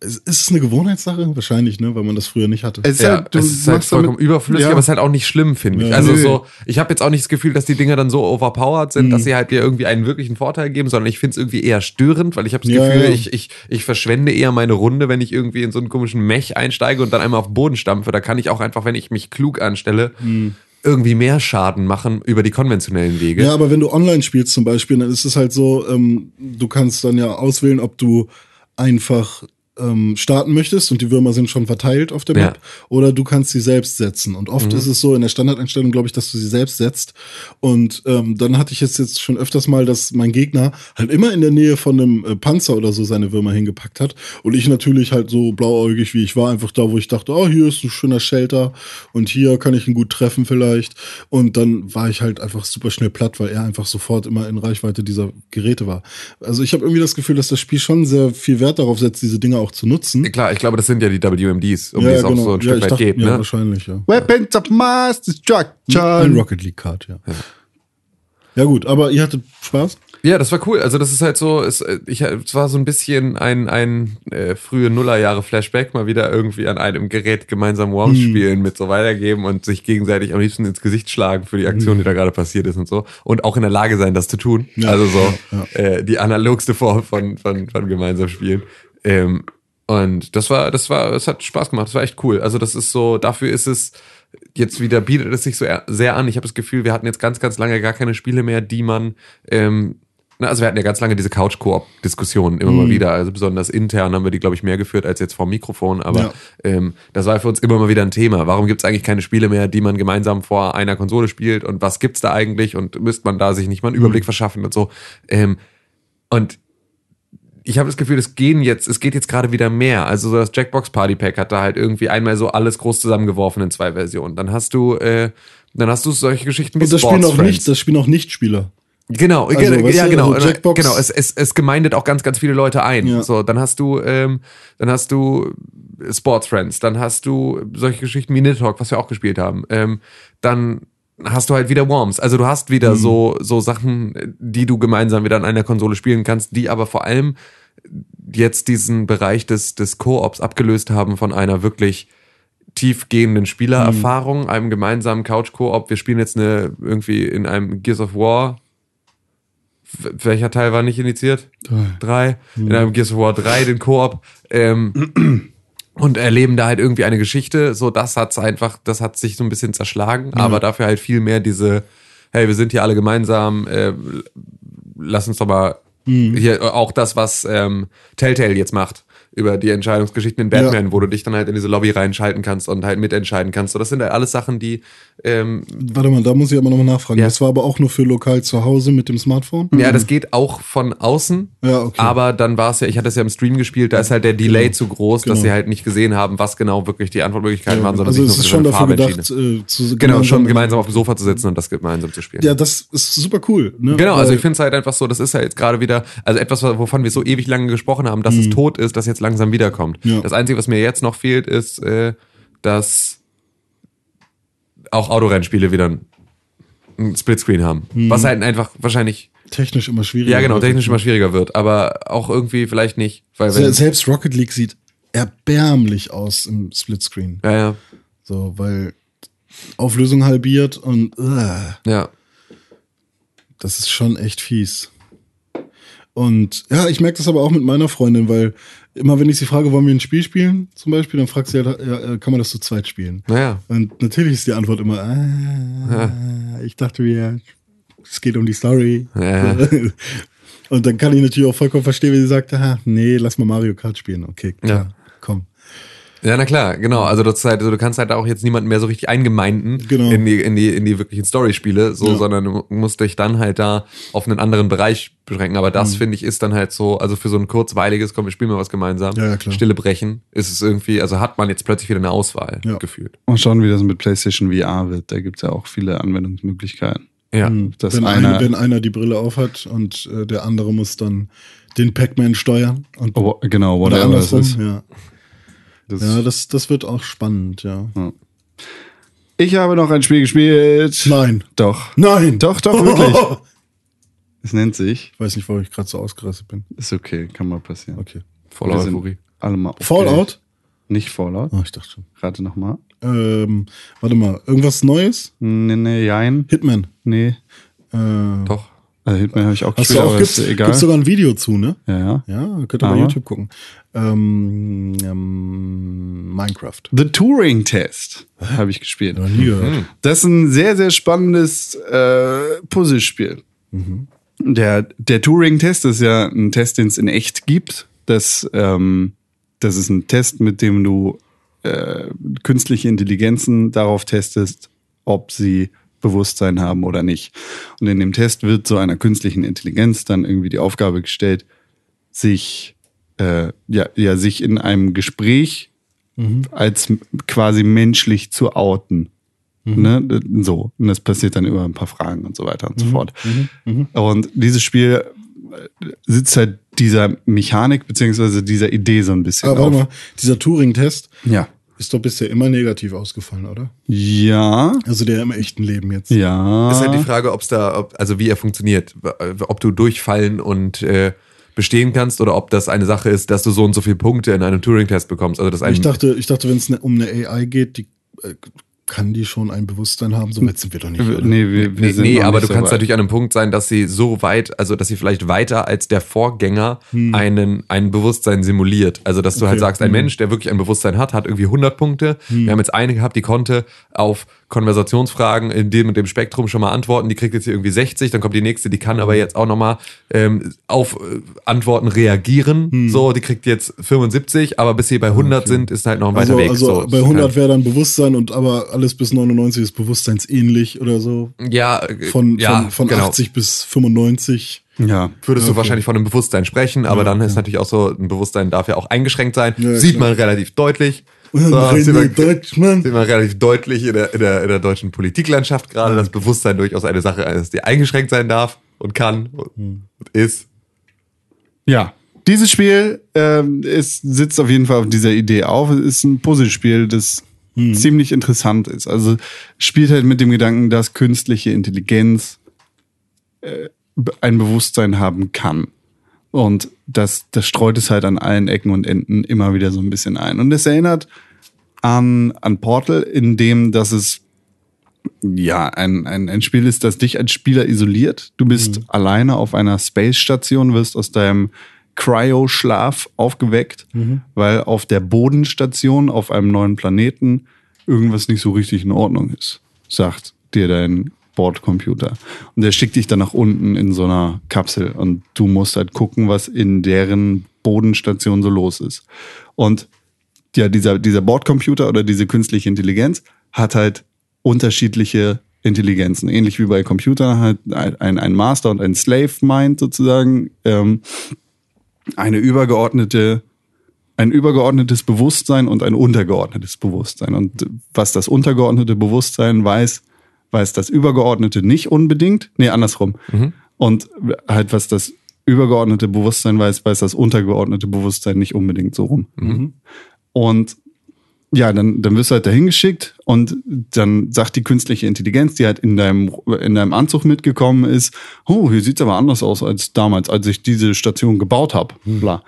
Ist es eine Gewohnheitssache? Wahrscheinlich, ne? Weil man das früher nicht hatte. Es ist Ja, halt, du es ist halt machst damit- vollkommen überflüssig, Ja. aber es ist halt auch nicht schlimm, finde ich. Ja. Also Nö. so, ich habe jetzt auch nicht das Gefühl, dass die Dinger dann so overpowered sind, Mhm. dass sie halt dir irgendwie einen wirklichen Vorteil geben, sondern ich finde es irgendwie eher störend, weil ich habe das Ja, Gefühl, ja. Ich, ich, ich verschwende eher meine Runde, wenn ich irgendwie in so einen komischen Mech einsteige und dann einmal auf den Boden stampfe. Da kann ich auch einfach, wenn ich mich klug anstelle, irgendwie mehr Schaden machen über die konventionellen Wege. Mhm. Ja, aber wenn du online spielst zum Beispiel, dann ist es halt so, ähm, du kannst dann ja auswählen, ob du einfach ähm, starten möchtest und die Würmer sind schon verteilt auf der Ja. Map oder du kannst sie selbst setzen. Und oft ist es so in der Standardeinstellung, glaube ich, dass du sie selbst setzt. Und ähm, dann hatte ich jetzt, jetzt schon öfters mal, dass mein Gegner halt immer in der Nähe von einem äh, Panzer oder so seine Würmer hingepackt hat. Und ich natürlich halt so blauäugig wie ich war, einfach da, wo ich dachte, oh, hier ist ein schöner Shelter und hier kann ich ihn gut treffen vielleicht. Und dann war ich halt einfach super schnell platt, weil er einfach sofort immer in Reichweite dieser Geräte war. Also ich habe irgendwie das Gefühl, dass das Spiel schon sehr viel Wert darauf setzt, diese Dinge auch zu nutzen. Klar, ich glaube, das sind ja die WMDs, um die es auch so ein Stück weit dachte- geht. ja, Ne? wahrscheinlich, ja. Weapons of Mass Ein Destruction. Rocket League Card, ja. Ja gut, aber ihr hattet Spaß? Ja, das war cool. Also das ist halt so, es, äh, ich, es war so ein bisschen ein, ein äh, frühe Nullerjahre Flashback, mal wieder irgendwie an einem Gerät gemeinsam Worms Mhm. spielen, mit so weitergeben und sich gegenseitig am liebsten ins Gesicht schlagen für die Aktion, die da gerade passiert ist und so. Und auch in der Lage sein, das zu tun. Ja. Also so Ja. Äh, die analogste Form von, von, von gemeinsam spielen. Ähm, und das war, das war, es hat Spaß gemacht. Das war echt cool. Also das ist so, dafür ist es jetzt wieder bietet es sich so sehr an. Ich habe das Gefühl, wir hatten jetzt ganz, ganz lange gar keine Spiele mehr, die man ähm, also wir hatten ja ganz lange diese Couch-Koop-Diskussionen immer mal wieder. Also besonders intern haben wir die, glaube ich, mehr geführt als jetzt vom Mikrofon. Aber Ja. ähm, das war für uns immer mal wieder ein Thema. Warum gibt es eigentlich keine Spiele mehr, die man gemeinsam vor einer Konsole spielt? Und was gibt's da eigentlich? Und müsste man da sich nicht mal einen Überblick verschaffen und so? Ähm, und ich habe das Gefühl, es gehen jetzt, es geht jetzt gerade wieder mehr. Also so das Jackbox Party Pack hat da halt irgendwie einmal so alles groß zusammengeworfen in zwei Versionen. Dann hast du, äh, dann hast du solche Geschichten wie Und das spielen Sports auch Friends. nicht, das spielen auch Nichtspieler. Genau, Also, ge- weißt ja, du, genau, also Jackbox- genau. Es, es, es gemeindet auch ganz, ganz viele Leute ein. Ja. So, dann hast du, ähm, dann hast du Sports Friends, dann hast du solche Geschichten wie Nidhogg, was wir auch gespielt haben. Ähm, dann hast du halt wieder Worms. Also du hast wieder so, so Sachen, die du gemeinsam wieder an einer Konsole spielen kannst, die aber vor allem jetzt diesen Bereich des, des Koops abgelöst haben von einer wirklich tiefgehenden Spielererfahrung, einem gemeinsamen Couch-Koop. Wir spielen jetzt eine irgendwie in einem Gears of War. Welcher Teil war nicht initiiert? Drei. In einem Gears of War 3, den Koop. Ähm, und erleben da halt irgendwie eine Geschichte. So, das hat's einfach, das hat sich so ein bisschen zerschlagen, aber dafür halt viel mehr diese, hey, wir sind hier alle gemeinsam, äh, lass uns doch mal hier auch das, was ähm, Telltale jetzt macht über die Entscheidungsgeschichten in Batman, Ja. wo du dich dann halt in diese Lobby reinschalten kannst und halt mitentscheiden kannst. So, das sind halt alles Sachen, die ähm, Warte mal, da muss ich aber nochmal nachfragen. Ja. Das war aber auch nur für lokal zu Hause mit dem Smartphone? Ja, das geht auch von außen. Ja, okay. Aber dann war es ja, ich hatte es ja im Stream gespielt, da ist halt der Delay zu groß, dass Genau. sie halt nicht gesehen haben, was genau wirklich die Antwortmöglichkeiten waren, sondern also es sich ist schon dafür Farbe gedacht, äh, zu Genau, schon gemeinsam auf dem Sofa zu sitzen und das gemeinsam zu spielen. Ja, das ist super cool. Ne? Genau, also ich finde es halt einfach so, das ist halt jetzt gerade wieder, also etwas, wovon wir so ewig lange gesprochen haben, dass es tot ist, das jetzt langsam wiederkommt. Ja. Das Einzige, was mir jetzt noch fehlt, ist, äh, dass auch Autorennspiele wieder ein- ein Splitscreen haben. Mhm. Was halt einfach wahrscheinlich, technisch immer schwierig. ja genau, technisch immer schwieriger wird, aber auch irgendwie vielleicht nicht, weil wenn, Se- Selbst Rocket League sieht erbärmlich aus im Splitscreen. ja, ja, So, weil Auflösung halbiert und äh, ja. das ist schon echt fies. Und ja, ich merke das aber auch mit meiner Freundin, weil immer wenn ich sie frage, wollen wir ein Spiel spielen, zum Beispiel, dann fragt sie halt, ja, äh, kann man das zu zweit spielen? Naja. Und natürlich ist die Antwort immer, ah, ich dachte mir, es geht um die Story. Ja. Und dann kann ich natürlich auch vollkommen verstehen, wenn sie sagt, ah, nee, lass mal Mario Kart spielen. Okay, klar, Ja. na klar, genau. Also das halt, also du kannst halt auch jetzt niemanden mehr so richtig eingemeinden Genau. in die in die in die wirklichen Storyspiele, so, Ja. sondern du musst dich dann halt da auf einen anderen Bereich beschränken. Aber Mhm. das finde ich ist dann halt so, also für so ein kurzweiliges, komm, wir spielen mal was gemeinsam, Ja, ja, klar. Stille brechen, ist es irgendwie, also hat man jetzt plötzlich wieder eine Auswahl Ja. gefühlt. Mal schauen, wie das mit PlayStation VR wird. Da gibt's ja auch viele Anwendungsmöglichkeiten. Ja. Das wenn, einer, wenn einer die Brille aufhat und äh, der andere muss dann den Pac-Man steuern. Und, oh, genau, oder whatever das andersrum. ist. Ja, Das ja das, das wird auch spannend, ja. Ich habe noch ein Spiel gespielt. Nein. Doch. Nein. Doch, doch, wirklich. Es nennt sich. Ich weiß nicht, warum ich gerade so ausgerastet bin. Ist okay, kann mal passieren. Okay. Euphorie. Alle mal aufgeregt. Fallout? Nicht Fallout. Oh, ich dachte schon. Rate nochmal. Ähm, warte mal, irgendwas Neues? Nee, nee, jein. Hitman. Nee. Äh, Doch. Also Hitman habe ich auch gespielt, auch, aber gibt's, ist egal. gibt's sogar ein Video zu, ne? ja, ja. Ja, könnt ihr bei Aber- YouTube gucken. Ähm, ähm, Minecraft. The Turing Test habe ich gespielt. Noch nie gehört. Das ist ein sehr, sehr spannendes äh, Puzzlespiel. Der, der Turing-Test ist ja ein Test, den es in echt gibt. Das, ähm, das ist ein Test, mit dem du äh, künstliche Intelligenzen darauf testest, ob sie Bewusstsein haben oder nicht. Und in dem Test wird so einer künstlichen Intelligenz dann irgendwie die Aufgabe gestellt, sich, äh, ja, ja, sich in einem Gespräch als m- quasi menschlich zu outen. Ne? D- So. Und das passiert dann über ein paar Fragen und so weiter und so fort. Und dieses Spiel äh, sitzt halt dieser Mechanik beziehungsweise dieser Idee so ein bisschen Aber auf. mal, dieser Turing-Test Ja. Ist doch bisher immer negativ ausgefallen, oder? Ja. Also der im echten Leben jetzt. Ja. Ist halt die Frage, ob es da, ob, also wie er funktioniert, ob du durchfallen und äh, bestehen kannst oder ob das eine Sache ist, dass du so und so viele Punkte in einem Turing-Test bekommst. Also das Ich dachte, ich dachte, wenn es ne, um eine AI geht, die äh, kann die schon ein Bewusstsein haben. So weit sind wir doch nicht. Oder? Nee, wir, wir Nee, sind nee aber nicht du so kannst weit. natürlich an einem Punkt sein, dass sie so weit, also dass sie vielleicht weiter als der Vorgänger einen, ein Bewusstsein simuliert. Also dass du halt Okay. sagst, ein Mensch, der wirklich ein Bewusstsein hat, hat irgendwie 100 Punkte. Wir haben jetzt eine gehabt, die konnte auf Konversationsfragen in dem und dem Spektrum schon mal antworten. Die kriegt jetzt hier irgendwie 60, dann kommt die nächste, die kann aber jetzt auch nochmal ähm, auf äh, Antworten reagieren. So, die kriegt jetzt 75, aber bis sie bei 100 sind, ist halt noch ein weiter Also, Weg. also so, bei so 100 kann- wäre dann Bewusstsein und aber alles bis 99 ist bewusstseinsähnlich oder so. ja, äh, Von, ja, von, von genau. 80 bis 95. Ja. würdest du Okay. wahrscheinlich von einem Bewusstsein sprechen, aber dann ist natürlich auch so, ein Bewusstsein darf ja auch eingeschränkt sein. Ja, sieht klar. man relativ deutlich. So, sieht, man, Deutsch, sieht man relativ deutlich in der, in der, in der deutschen Politiklandschaft gerade, dass Bewusstsein durchaus eine Sache ist, die eingeschränkt sein darf und kann und, und ist. Ja. Dieses Spiel ähm, ist, sitzt auf jeden Fall auf dieser Idee auf. Es ist ein Puzzlespiel, das ziemlich interessant ist. Also spielt halt mit dem Gedanken, dass künstliche Intelligenz äh, ein Bewusstsein haben kann. Und das, das streut es halt an allen Ecken und Enden immer wieder so ein bisschen ein. Und es erinnert an, an Portal, in dem, dass es ja ein, ein, ein Spiel ist, das dich als Spieler isoliert. Du bist alleine auf einer Space-Station, wirst aus deinem Cryo-Schlaf aufgeweckt, weil auf der Bodenstation auf einem neuen Planeten irgendwas nicht so richtig in Ordnung ist, sagt dir dein Bordcomputer. Und der schickt dich dann nach unten in so einer Kapsel und du musst halt gucken, was in deren Bodenstation so los ist. Und ja, dieser, dieser Bordcomputer oder diese künstliche Intelligenz hat halt unterschiedliche Intelligenzen. Ähnlich wie bei Computern halt ein, ein Master und ein Slave Mind sozusagen. Ähm, eine übergeordnete, ein übergeordnetes Bewusstsein und ein untergeordnetes Bewusstsein. Und was das untergeordnete Bewusstsein weiß, weiß das übergeordnete nicht unbedingt. Nee, andersrum. Und halt, was das übergeordnete Bewusstsein weiß, weiß das untergeordnete Bewusstsein nicht unbedingt so rum. Und ja, dann, dann wirst du halt dahin geschickt und dann sagt die künstliche Intelligenz, die halt in deinem, in deinem Anzug mitgekommen ist, oh, hier sieht's aber anders aus als damals, als ich diese Station gebaut habe. Bla.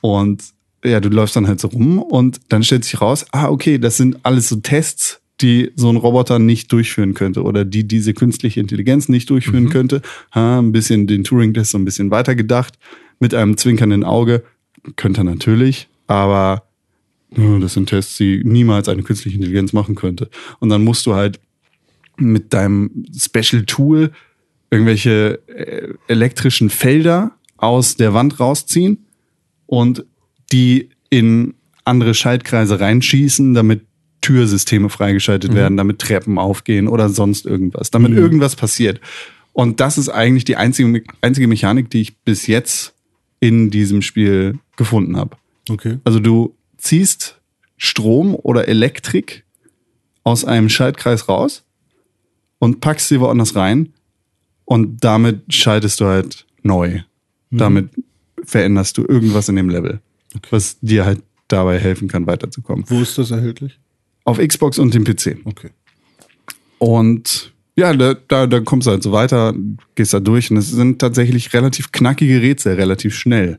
Und ja, du läufst dann halt so rum und dann stellt sich raus, ah, okay, das sind alles so Tests, die so ein Roboter nicht durchführen könnte oder die diese künstliche Intelligenz nicht durchführen könnte. Ha, ein bisschen den Turing-Test so ein bisschen weiter gedacht, mit einem zwinkernden Auge. Könnte er natürlich, aber das sind Tests, die niemals eine künstliche Intelligenz machen könnte. Und dann musst du halt mit deinem Special Tool irgendwelche äh, elektrischen Felder aus der Wand rausziehen und die in andere Schaltkreise reinschießen, damit Türsysteme freigeschaltet werden, damit Treppen aufgehen oder sonst irgendwas, damit irgendwas passiert. Und das ist eigentlich die einzige, einzige Mechanik, die ich bis jetzt in diesem Spiel gefunden habe. Okay. Also du ziehst Strom oder Elektrik aus einem Schaltkreis raus und packst sie woanders rein und damit schaltest du halt neu. Damit veränderst du irgendwas in dem Level, was dir halt dabei helfen kann, weiterzukommen. Wo ist das erhältlich? Auf Xbox und dem PC. Okay. Und ja, da, da, da kommst du halt so weiter, gehst da durch und es sind tatsächlich relativ knackige Rätsel, relativ schnell.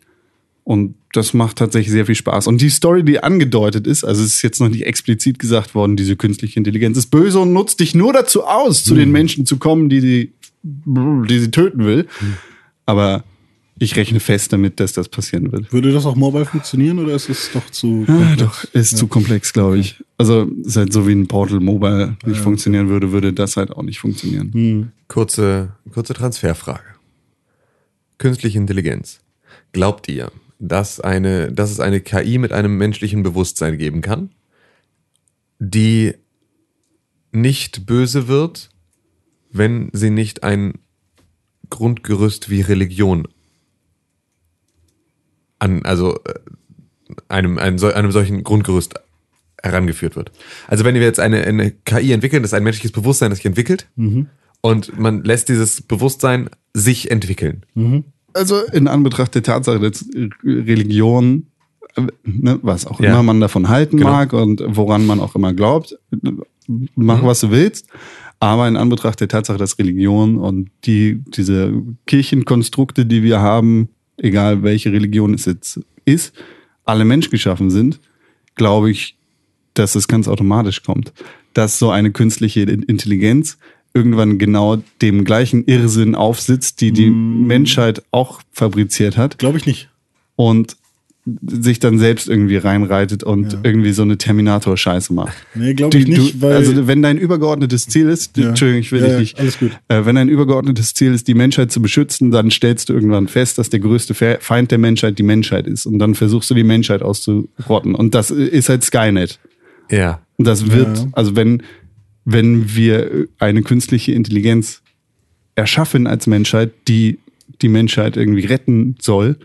Und das macht tatsächlich sehr viel Spaß. Und die Story, die angedeutet ist, also es ist jetzt noch nicht explizit gesagt worden, diese künstliche Intelligenz ist böse und nutzt dich nur dazu aus, zu den Menschen zu kommen, die sie, die sie töten will. Aber ich rechne fest damit, dass das passieren wird. Würde das auch mobile funktionieren oder ist es doch zu Ja, komplex? doch, ist zu komplex, glaube ich. Also, ist halt so wie ein Portal Mobile nicht funktionieren würde, würde das halt auch nicht funktionieren. Kurze, kurze Transferfrage. Künstliche Intelligenz. Glaubt ihr, dass, eine, dass es eine KI mit einem menschlichen Bewusstsein geben kann, die nicht böse wird, wenn sie nicht ein Grundgerüst wie Religion an, also äh, einem, einem, einem solchen Grundgerüst herangeführt wird. Also wenn wir jetzt eine, eine KI entwickeln, das ist ein menschliches Bewusstsein, das sich entwickelt, und man lässt dieses Bewusstsein sich entwickeln. Also, in Anbetracht der Tatsache, dass Religion, ne, was auch Ja. immer man davon halten Genau. mag und woran man auch immer glaubt, mach was du willst. Aber in Anbetracht der Tatsache, dass Religion und die, diese Kirchenkonstrukte, die wir haben, egal welche Religion es jetzt ist, alle menschgeschaffen sind, glaube ich, dass es ganz automatisch kommt. Dass so eine künstliche Intelligenz irgendwann genau dem gleichen Irrsinn aufsitzt, die die Menschheit auch fabriziert hat Glaube ich nicht. und sich dann selbst irgendwie reinreitet und Ja. irgendwie so eine Terminator-Scheiße macht. Nee, glaube ich nicht, du, weil. also wenn dein übergeordnetes Ziel ist, Ja. Entschuldigung, ich will Ja, dich ja, nicht, alles gut. Äh, wenn dein übergeordnetes Ziel ist, die Menschheit zu beschützen, dann stellst du irgendwann fest, dass der größte Fe- Feind der Menschheit die Menschheit ist und dann versuchst du die Menschheit auszurotten und das ist halt Skynet. Ja. Und das wird, Ja. also wenn, wenn wir eine künstliche Intelligenz erschaffen als Menschheit, die die Menschheit irgendwie retten soll,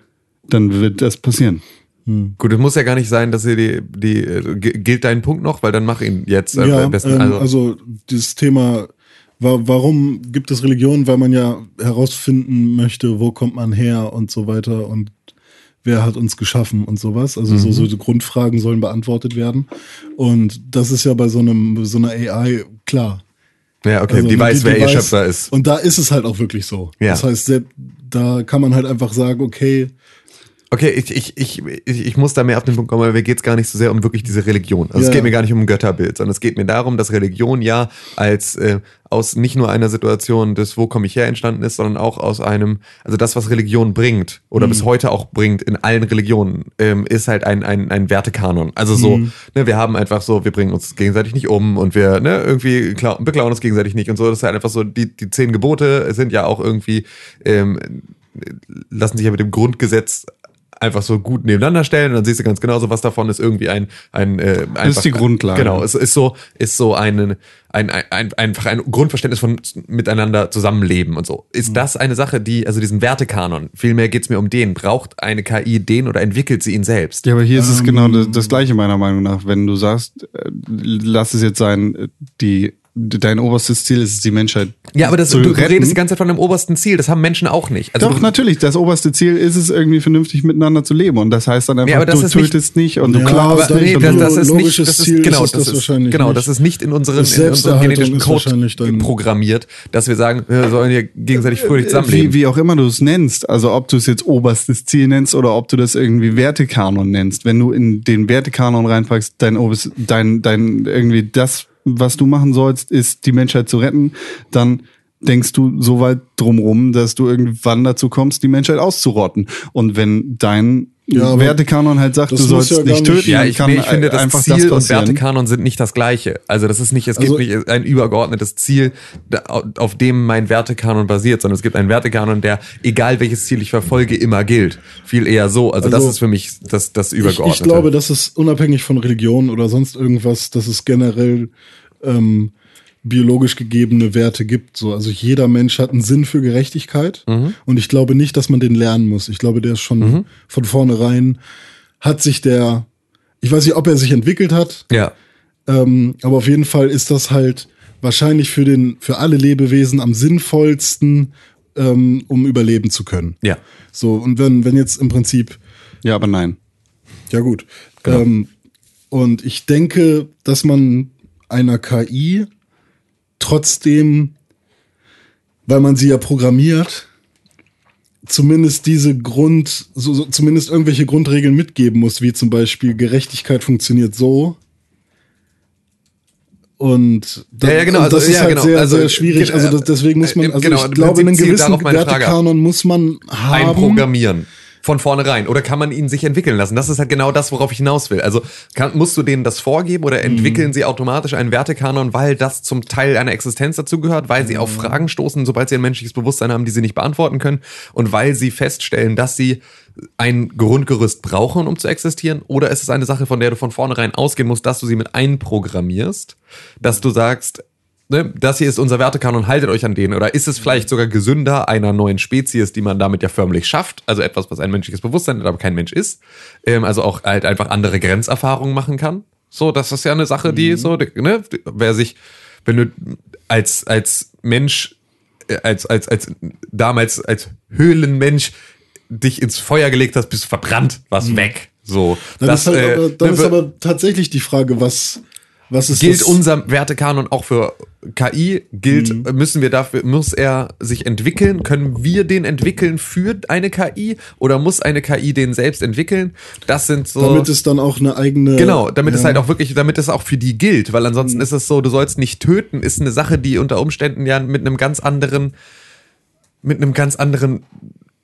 dann wird das passieren. Gut, es muss ja gar nicht sein, dass ihr die, die äh, gilt dein Punkt noch, weil dann mach ihn jetzt äh, ja, am besten. ähm, also, also, dieses Thema, wa warum gibt es Religion? Weil man ja herausfinden möchte, wo kommt man her und so weiter und wer hat uns geschaffen und sowas. Also so, so die Grundfragen sollen beantwortet werden. Und das ist ja bei so einem so einer AI klar. ja, okay, Also, die weiß, die wer ihr weiß- Schöpfer ist. Und da ist es halt auch wirklich so. Ja. Das heißt, da kann man halt einfach sagen, okay, Okay, ich, ich, ich, ich, muss da mehr auf den Punkt kommen, weil mir geht's gar nicht so sehr um wirklich diese Religion. Also Ja. es geht mir gar nicht um ein Götterbild, sondern es geht mir darum, dass Religion ja als äh, aus nicht nur einer Situation des Wo komme ich her entstanden ist, sondern auch aus einem, also das, was Religion bringt oder bis heute auch bringt in allen Religionen, ähm, ist halt ein, ein, ein Wertekanon. Also so, ne, wir haben einfach so, wir bringen uns gegenseitig nicht um und wir ne, irgendwie klau beklauen uns gegenseitig nicht und so. Das ist halt einfach so, die, die zehn Gebote sind ja auch irgendwie, ähm, lassen sich ja mit dem Grundgesetz einfach so gut nebeneinander stellen und dann siehst du ganz genau so, was davon ist irgendwie ein, ein äh, einfach, ist die Grundlage. Genau, es ist so, ist so ein, ein, ein, ein einfach ein Grundverständnis von miteinander zusammenleben und so. Ist das eine Sache, die, also diesen Wertekanon, vielmehr geht's mir um den, braucht eine KI den oder entwickelt sie ihn selbst? Ja, aber hier ist es genau das, das Gleiche meiner Meinung nach. Wenn du sagst, äh, lass es jetzt sein, äh, die, dein oberstes Ziel ist es, die Menschheit Ja, aber das, zu du, du redest die ganze Zeit von einem obersten Ziel, das haben Menschen auch nicht. Also Doch, du, natürlich. Das oberste Ziel ist es, irgendwie vernünftig miteinander zu leben. Und das heißt dann einfach, Ja, aber das du ist nicht- tötest nicht, und du Ja, klaust aber nicht. nee, und das, du, das ist nicht, das ist, Ziel genau, ist es das das ist, wahrscheinlich genau, nicht. das ist nicht in unseren, in Selbsterhaltung genetischen Code programmiert, dass wir sagen, wir sollen hier gegenseitig fröhlich zusammenleben. wie, wie auch immer du es nennst, also ob du es jetzt oberstes Ziel nennst oder ob du das irgendwie Wertekanon nennst, wenn du in den Wertekanon reinpackst, dein, dein, dein irgendwie das was du machen sollst, ist die Menschheit zu retten, dann denkst du so weit drumrum, dass du irgendwann dazu kommst, die Menschheit auszurotten. Und wenn dein Ja, Wertekanon halt sagt, du das sollst ja nicht töten, Ja, ich, kann nee, ich finde, das einfach Ziel das und. Wertekanon sind nicht das gleiche. Also das ist nicht, es Also- gibt nicht ein übergeordnetes Ziel, auf dem mein Wertekanon basiert, sondern es gibt einen Wertekanon, der, egal welches Ziel ich verfolge, immer gilt. Viel eher so. Also, das Also- ist für mich das, das Ich, Übergeordnete. ich glaube, dass es unabhängig von Religion oder sonst irgendwas, dass es generell ähm, biologisch gegebene Werte gibt. So, also jeder Mensch hat einen Sinn für Gerechtigkeit und ich glaube nicht, dass man den lernen muss. Ich glaube, der ist schon von vornherein hat sich der, ich weiß nicht, ob er sich entwickelt hat, ja. ähm, aber auf jeden Fall ist das halt wahrscheinlich für den für alle Lebewesen am sinnvollsten, ähm, um überleben zu können. Ja. So und wenn wenn jetzt im Prinzip Ja, aber nein. ja, gut. Genau. Ähm, und ich denke, dass man einer KI trotzdem, weil man sie ja programmiert, zumindest diese Grund, so, so, zumindest irgendwelche Grundregeln mitgeben muss, wie zum Beispiel Gerechtigkeit funktioniert so. Und, Ja, ja, genau, und also, das ist ja, halt genau, sehr, also, sehr schwierig. Also das, deswegen muss man, äh, also genau, ich glaube, einen gewissen. Wertekanon muss man haben. einprogrammieren. Von vornherein. Oder kann man ihn sich entwickeln lassen? Das ist halt genau das, worauf ich hinaus will. Also kann, musst du denen das vorgeben oder entwickeln sie automatisch einen Wertekanon, weil das zum Teil einer Existenz dazugehört, weil sie auf Fragen stoßen, sobald sie ein menschliches Bewusstsein haben, die sie nicht beantworten können und weil sie feststellen, dass sie ein Grundgerüst brauchen, um zu existieren? Oder ist es eine Sache, von der du von vornherein ausgehen musst, dass du sie mit einprogrammierst, dass du sagst, ne, das hier ist unser Wertekanon, haltet euch an den. Oder ist es vielleicht sogar gesünder einer neuen Spezies, die man damit ja förmlich schafft? Also etwas, was ein menschliches Bewusstsein hat, aber kein Mensch ist. Ähm, also auch halt einfach andere Grenzerfahrungen machen kann. So, das ist ja eine Sache, die so, ne, wer sich, wenn du als, als Mensch, äh, als, als, als, damals als Höhlenmensch dich ins Feuer gelegt hast, bist du verbrannt, was weg. So, Dann das, ist, halt, äh, aber, dann ne, ist aber tatsächlich die Frage, was, was ist gilt das? unser Wertekanon auch für KI? Gilt, Mhm. müssen wir dafür, muss er sich entwickeln? Können wir den entwickeln für eine KI? Oder muss eine KI den selbst entwickeln? Das sind so. damit es dann auch eine eigene. Genau, damit es ja. halt auch wirklich, damit es auch für die gilt, weil Mhm. ansonsten ist es so, du sollst nicht töten, ist eine Sache, die unter Umständen ja mit einem ganz anderen, mit einem ganz anderen,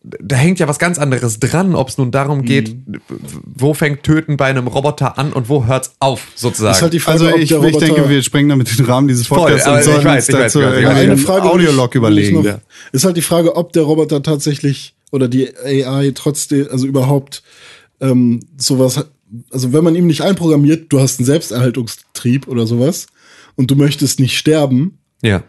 da hängt ja was ganz anderes dran, ob es nun darum geht, Mhm. wo fängt Töten bei einem Roboter an und wo hört's auf, sozusagen. ist halt die Frage, Also ob ich, der ich Roboter, denke, wir sprengen damit den Rahmen dieses Voll, Podcasts aber und ich sollen weiß, uns dazu weiß, eine Frage Audiolog überlegen. noch- Ist halt die Frage, ob der Roboter tatsächlich oder die AI trotzdem, also überhaupt ähm, sowas, also wenn man ihm nicht einprogrammiert, du hast einen Selbsterhaltungstrieb oder sowas und du möchtest nicht sterben, ja.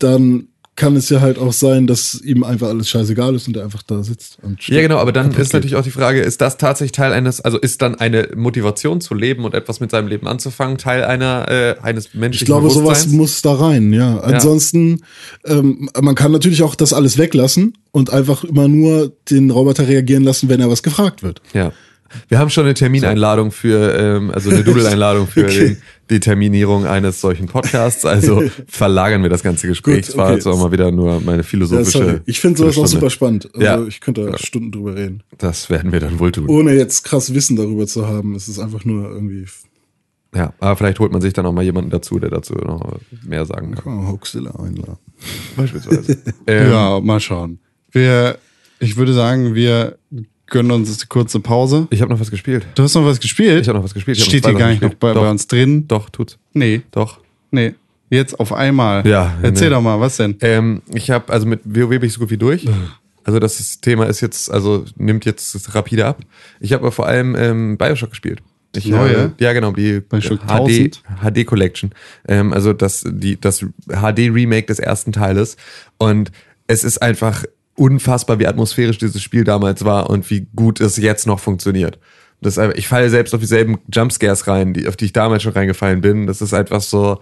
dann kann es ja halt auch sein, dass ihm einfach alles scheißegal ist und er einfach da sitzt. Und Ja, genau, aber dann ist natürlich auch die Frage, ist das tatsächlich Teil eines, also ist dann eine Motivation zu leben und etwas mit seinem Leben anzufangen, Teil einer, äh, eines menschlichen Ich glaube, sowas muss da rein, ja. Ansonsten, ähm, man kann natürlich auch das alles weglassen und einfach immer nur den Roboter reagieren lassen, wenn er was gefragt wird. Ja. Wir haben schon eine Termineinladung für, ähm, also eine Doodle-Einladung für Okay. den, die Terminierung eines solchen Podcasts. Also verlagern wir das ganze Gespräch. Gut, war okay. jetzt auch mal wieder nur meine Ja, philosophische. sorry. Ich finde sowas auch super spannend. Also Ja. ich könnte da Stunden drüber reden. Das werden wir dann wohl tun. Ohne jetzt krass Wissen darüber zu haben. Es ist einfach nur irgendwie Ja, aber vielleicht holt man sich dann auch mal jemanden dazu, der dazu noch mehr sagen kann. Hoaxilla einladen. Beispielsweise. ähm, Ja, mal schauen. Wir, ich würde sagen, wir gönnen uns eine kurze Pause. Ich habe noch was gespielt. Du hast noch was gespielt? Ich habe noch was gespielt. Ich Steht hier gar nicht noch bei, bei uns drin? Doch, tut's. Nee, Doch. nee. Jetzt auf einmal. Ja, Erzähl nee. doch mal, was denn? Ähm, ich habe, also mit WoW bin ich so gut wie durch. Also das Thema ist jetzt, also nimmt jetzt rapide ab. Ich habe aber vor allem ähm, Bioshock gespielt. Ich Neue? habe- ja, genau, die HD, 1000? HD Collection. Ähm, also das, die, das HD Remake des ersten Teiles. Und es ist einfach unfassbar, wie atmosphärisch dieses Spiel damals war und wie gut es jetzt noch funktioniert. Das einfach, ich falle selbst auf dieselben Jumpscares rein, die, auf die ich damals schon reingefallen bin. Das ist einfach so,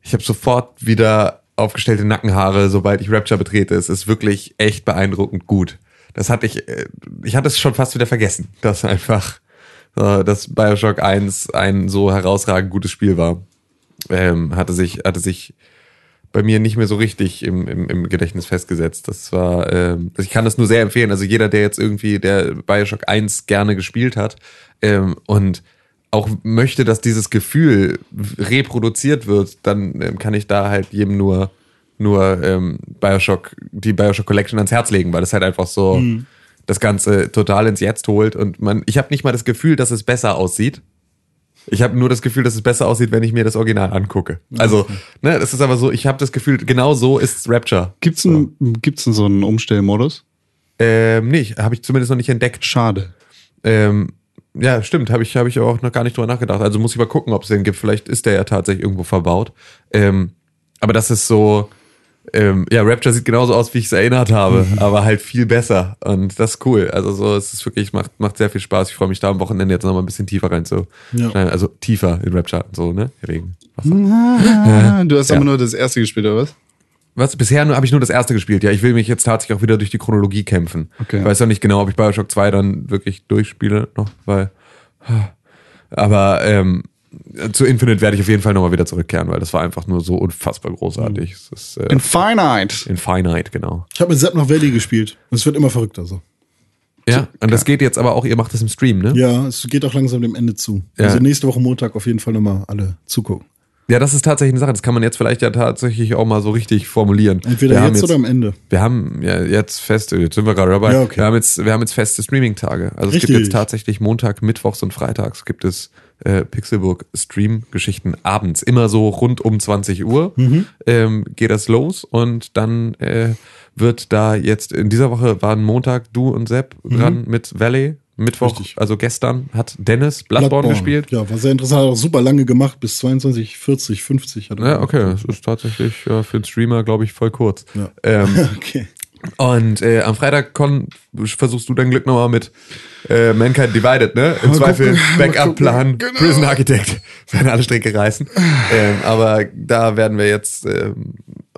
ich habe sofort wieder aufgestellte Nackenhaare, sobald ich Rapture betrete. Es ist wirklich echt beeindruckend gut. Das hatte ich, äh, ich hatte es schon fast wieder vergessen, dass einfach, äh, dass Bioshock 1 ein so herausragend gutes Spiel war. Ähm, hatte sich, hatte sich bei mir nicht mehr so richtig im, im, im Gedächtnis festgesetzt. Das war, ähm, ich kann das nur sehr empfehlen. Also jeder, der jetzt irgendwie der Bioshock 1 gerne gespielt hat ähm, und auch möchte, dass dieses Gefühl reproduziert wird, dann ähm, kann ich da halt jedem nur, nur ähm, Bioshock, die Bioshock Collection ans Herz legen, weil das halt einfach so Mhm. das Ganze total ins Jetzt holt. Und man, ich habe nicht mal das Gefühl, dass es besser aussieht. Ich habe nur das Gefühl, dass es besser aussieht, wenn ich mir das Original angucke. Also, ne, das ist aber so, ich habe das Gefühl, genau so ist Rapture. Gibt's einen, gibt's denn so einen Umstellmodus? Ähm, nicht, habe ich zumindest noch nicht entdeckt. Schade. Ähm, ja, stimmt, habe ich, hab ich auch noch gar nicht drüber nachgedacht. Also muss ich mal gucken, ob es den gibt. Vielleicht ist der ja tatsächlich irgendwo verbaut. Ähm, aber das ist so, ähm, ja, Rapture sieht genauso aus, wie ich es erinnert habe, aber halt viel besser. Und das ist cool. Also so, es ist wirklich, macht, macht sehr viel Spaß. Ich freue mich da am Wochenende jetzt nochmal ein bisschen tiefer rein zu. Ja. Also tiefer in Rapture, so, ne? Wegen Wasser. Du hast Ja. aber nur das erste gespielt, oder was? Was? Bisher habe ich nur das erste gespielt. Ja, ich will mich jetzt tatsächlich auch wieder durch die Chronologie kämpfen. Okay. Ich weiß noch nicht genau, ob ich Bioshock 2 dann wirklich durchspiele noch, weil. Aber ähm, zu Infinite werde ich auf jeden Fall nochmal wieder zurückkehren, weil das war einfach nur so unfassbar großartig. Es ist, äh, Infinite. Infinite, genau. Ich habe mit Sepp noch Valley gespielt. Und es wird immer verrückter so. Ja, und das geht jetzt aber auch, ihr macht das im Stream, ne? Ja, es geht auch langsam dem Ende zu. Ja. Also nächste Woche Montag auf jeden Fall nochmal alle zugucken. Ja, das ist tatsächlich eine Sache. Das kann man jetzt vielleicht ja tatsächlich auch mal so richtig formulieren. Entweder Wir haben jetzt, oder am Ende. Wir haben ja jetzt feste, jetzt sind wir gerade dabei. Ja, okay. wir, haben jetzt, wir haben jetzt feste Streaming-Tage. Also es Richtig. gibt jetzt tatsächlich Montag, Mittwochs und Freitags gibt es äh, Pixelburg Stream-Geschichten abends. Immer so rund um 20 Uhr Mhm. ähm, geht das los und dann äh, wird da jetzt, in dieser Woche waren Montag du und Sepp dran mit Valley. Mittwoch. Richtig. also gestern, hat Dennis Bloodborne, gespielt. Ja, war sehr interessant. Hat auch super lange gemacht. Bis 22, 40, 50 hat er Ja, gemacht. okay, das ist tatsächlich ja, für einen Streamer, glaube ich, voll kurz. Ja. Ähm, Okay. Und äh, am Freitag Con versuchst du dein Glück nochmal mit äh, Mankind Divided, ne? Im Mal Zweifel Backup-Plan, genau. Prison Architect, werden alle Stricke reißen. ähm, aber da werden wir jetzt ähm,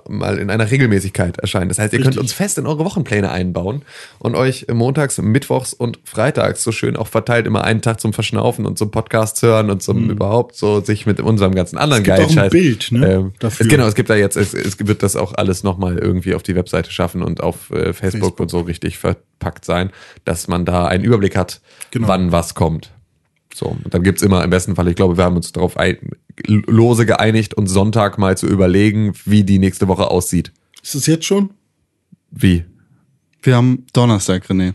mal in einer Regelmäßigkeit erscheinen. Das heißt, ihr könnt Richtig. uns fest in eure Wochenpläne einbauen und euch montags, mittwochs und freitags so schön auch verteilt immer einen Tag zum Verschnaufen und zum Podcast hören und zum überhaupt so sich mit unserem ganzen anderen Mhm. gibt geilen auch ein. Bild, ne, Ähm. Es, genau, es gibt da jetzt, es, es wird das auch alles nochmal irgendwie auf die Webseite schaffen und auf äh, Facebook, Facebook. und so richtig verpackt sein, dass man da einen Überblick hat, Genau. wann was kommt. So, und dann gibt's immer im besten Fall, ich glaube, wir haben uns darauf ein, lose geeinigt, uns Sonntag mal zu überlegen, wie die nächste Woche aussieht. Ist es jetzt schon? Wie? Wir haben Donnerstag, René.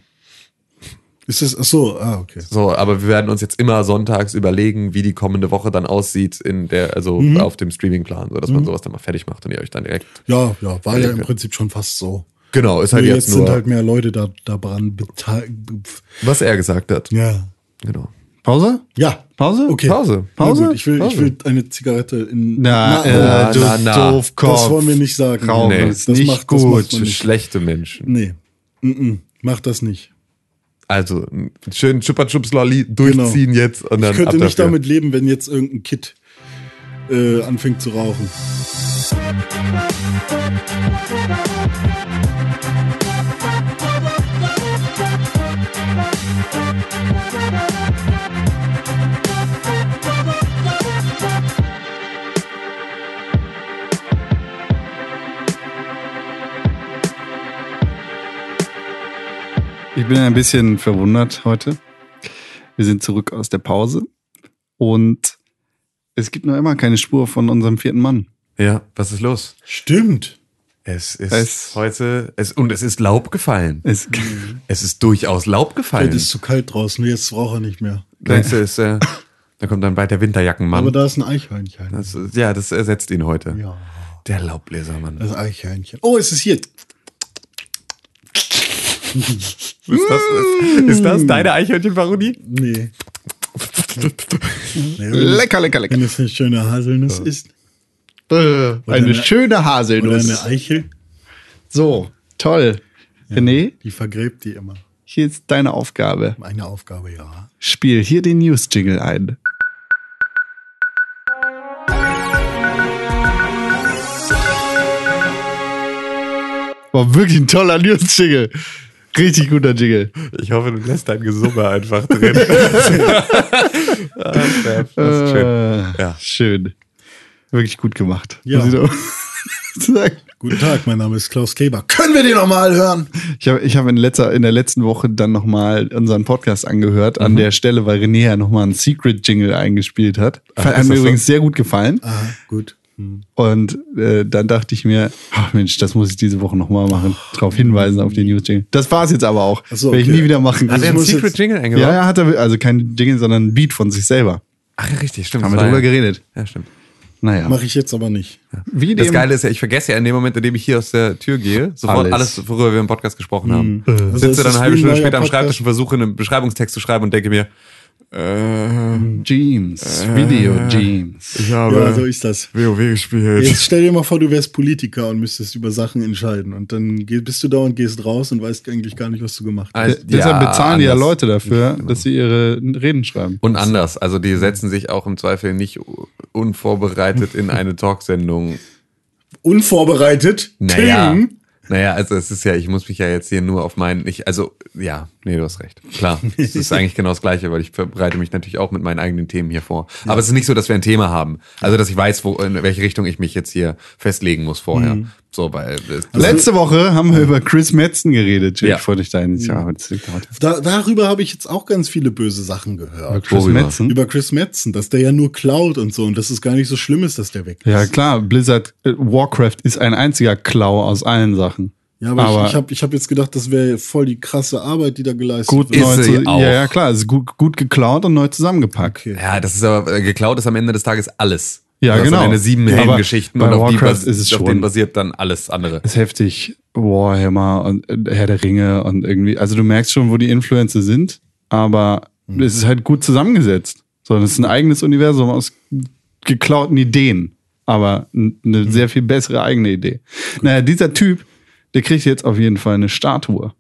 Ist es, ach so, ah, okay. So, aber wir werden uns jetzt immer sonntags überlegen, wie die kommende Woche dann aussieht in der, also Mhm. auf dem Streamingplan, so dass man sowas dann mal fertig macht und ihr euch dann direkt. Ja, ja, war ja im. Prinzip schon fast so. Genau, ist halt Nur jetzt, jetzt nur, sind halt mehr Leute da, daran beteiligt. was er gesagt hat. Ja. Genau. Pause? Ja. Pause? Okay. Pause. Na Pause? gut, ich will, Pause. ich will eine Zigarette in. Na, oh, äh, du na, na. Doofkopf. das wollen wir nicht sagen. Raum Nee, ist das nicht macht- gut. nicht. Schlechte Menschen. Nee. Mm -mm. Mach das nicht. Also schön Chupa Chups Lolli durchziehen jetzt und dann Ich könnte nicht dafür. damit leben, wenn jetzt irgendein Kid äh, anfängt zu rauchen. Ich bin ein bisschen verwundert heute. Wir sind zurück aus der Pause und es gibt noch immer keine Spur von unserem vierten Mann. Ja, was ist los? Stimmt. Es ist Es- heute es und es ist Laub gefallen. Es, Es ist durchaus Laub gefallen. Heute ist zu kalt draußen. Jetzt raucht er nicht mehr. Denkst du, ist, äh, da kommt dann bald der Winterjackenmann. Aber da ist ein Eichhörnchen. das, ist- ja, das ersetzt ihn heute. ja, Der Laubbläsermann. das Eichhörnchen. Oh, es ist hier. Ist das, ist, ist das deine Eichhörnchenparodie? Nee. lecker, lecker, lecker. wenn es eine schöne Haselnuss ist. Äh, eine eine schöne Oder Haselnuss. eine Eichel. So, toll. René, Die vergräbt die immer. hier ist deine Aufgabe. Meine Aufgabe, ja. Spiel hier den News-Jingle ein. War wirklich ein toller News-Jingle. Richtig guter Jingle. Ich hoffe, du lässt dein Gesumme einfach drin. ah, das ist schön. Äh, Ja. Schön. Wirklich gut gemacht. Ja. Guten Tag, mein Name ist Klaus Kleber. Können wir den nochmal hören? Ich habe ich hab in, letzter, in der letzten Woche dann nochmal unseren Podcast angehört, an der Stelle, weil René ja nochmal einen Secret-Jingle eingespielt hat. hat ist mir das so? übrigens sehr gut gefallen. Ah, gut. Und äh, dann dachte ich mir, ach Mensch, das muss ich diese Woche nochmal machen. Darauf hinweisen auf den News-Jingle. Das war's jetzt aber auch. Ach so, Werde ich okay. nie wieder machen. Hat Also er einen muss Secret jetzt- Jingle eingebaut? Ja, ja, hat er, also kein Jingle, sondern ein Beat von sich selber. Ach, ja, richtig, stimmt. Haben wir war drüber ja- geredet. Ja, stimmt. Naja. Mache ich jetzt aber nicht. Wie Das Geile ist ja, ich vergesse ja in dem Moment, in dem ich hier aus der Tür gehe, sofort Alles. alles, worüber wir im Podcast gesprochen haben. Also Sitze dann eine halbe Stunde später am? Schreibtisch und versuche einen Beschreibungstext zu schreiben und denke mir, äh, Jeans, Video Jeans. ich Ja, habe so ist das. WoW gespielt. Jetzt stell dir mal vor, du wärst Politiker und müsstest über Sachen entscheiden. Und dann geh- bist du da und gehst raus und weißt eigentlich gar nicht, was du gemacht hast. Also, Deshalb bezahlen die ja. Leute dafür, dass sie ihre Reden schreiben. Und anders. Also die setzen sich auch im Zweifel nicht unvorbereitet in eine Talksendung. Unvorbereitet? Naja. Tim? Naja, also es ist ja, ich muss mich ja jetzt hier nur auf meinen, ich, also, ja, nee, du hast recht. Klar, es ist eigentlich genau das Gleiche, weil ich bereite mich natürlich auch mit meinen eigenen Themen hier vor. Aber es ist nicht so, dass wir ein Thema haben. Also, dass ich weiß, wo, in welche Richtung ich mich jetzt hier festlegen muss vorher. Mhm. So, weil, Letzte Woche haben wir über Chris Metzen geredet. Ja. Ich wollte dich da heute liegt heute. Da, darüber habe ich jetzt auch ganz viele böse Sachen gehört. Chris Worüber? Metzen? Über Chris Metzen, dass der ja nur klaut und so und dass es gar nicht so schlimm ist, dass der weg ist. Ja, klar, Blizzard, äh, Warcraft ist ein einziger Klau aus allen Sachen. Ja, aber, ich, ich habe ich hab jetzt gedacht, das wäre voll die krasse Arbeit, die da geleistet gut wird. Ist neu sie auch. Ja, ja, klar, es ist gut, gut geklaut und neu zusammengepackt. Okay. ja, das ist aber, äh, geklaut ist am Ende des Tages alles. Ja, das genau. Sind eine sieben Aber Heldengeschichten und auf, die Warcraft ist es auf schon- denen basiert dann alles andere. ist heftig. Warhammer und äh, Herr der Ringe und irgendwie, also du merkst schon, wo die Influencer sind, aber Hm. es ist halt gut zusammengesetzt. So, das ist ein eigenes Universum aus geklauten Ideen, aber eine Hm. sehr viel bessere eigene Idee. Naja, dieser Typ, der kriegt jetzt auf jeden Fall eine Statue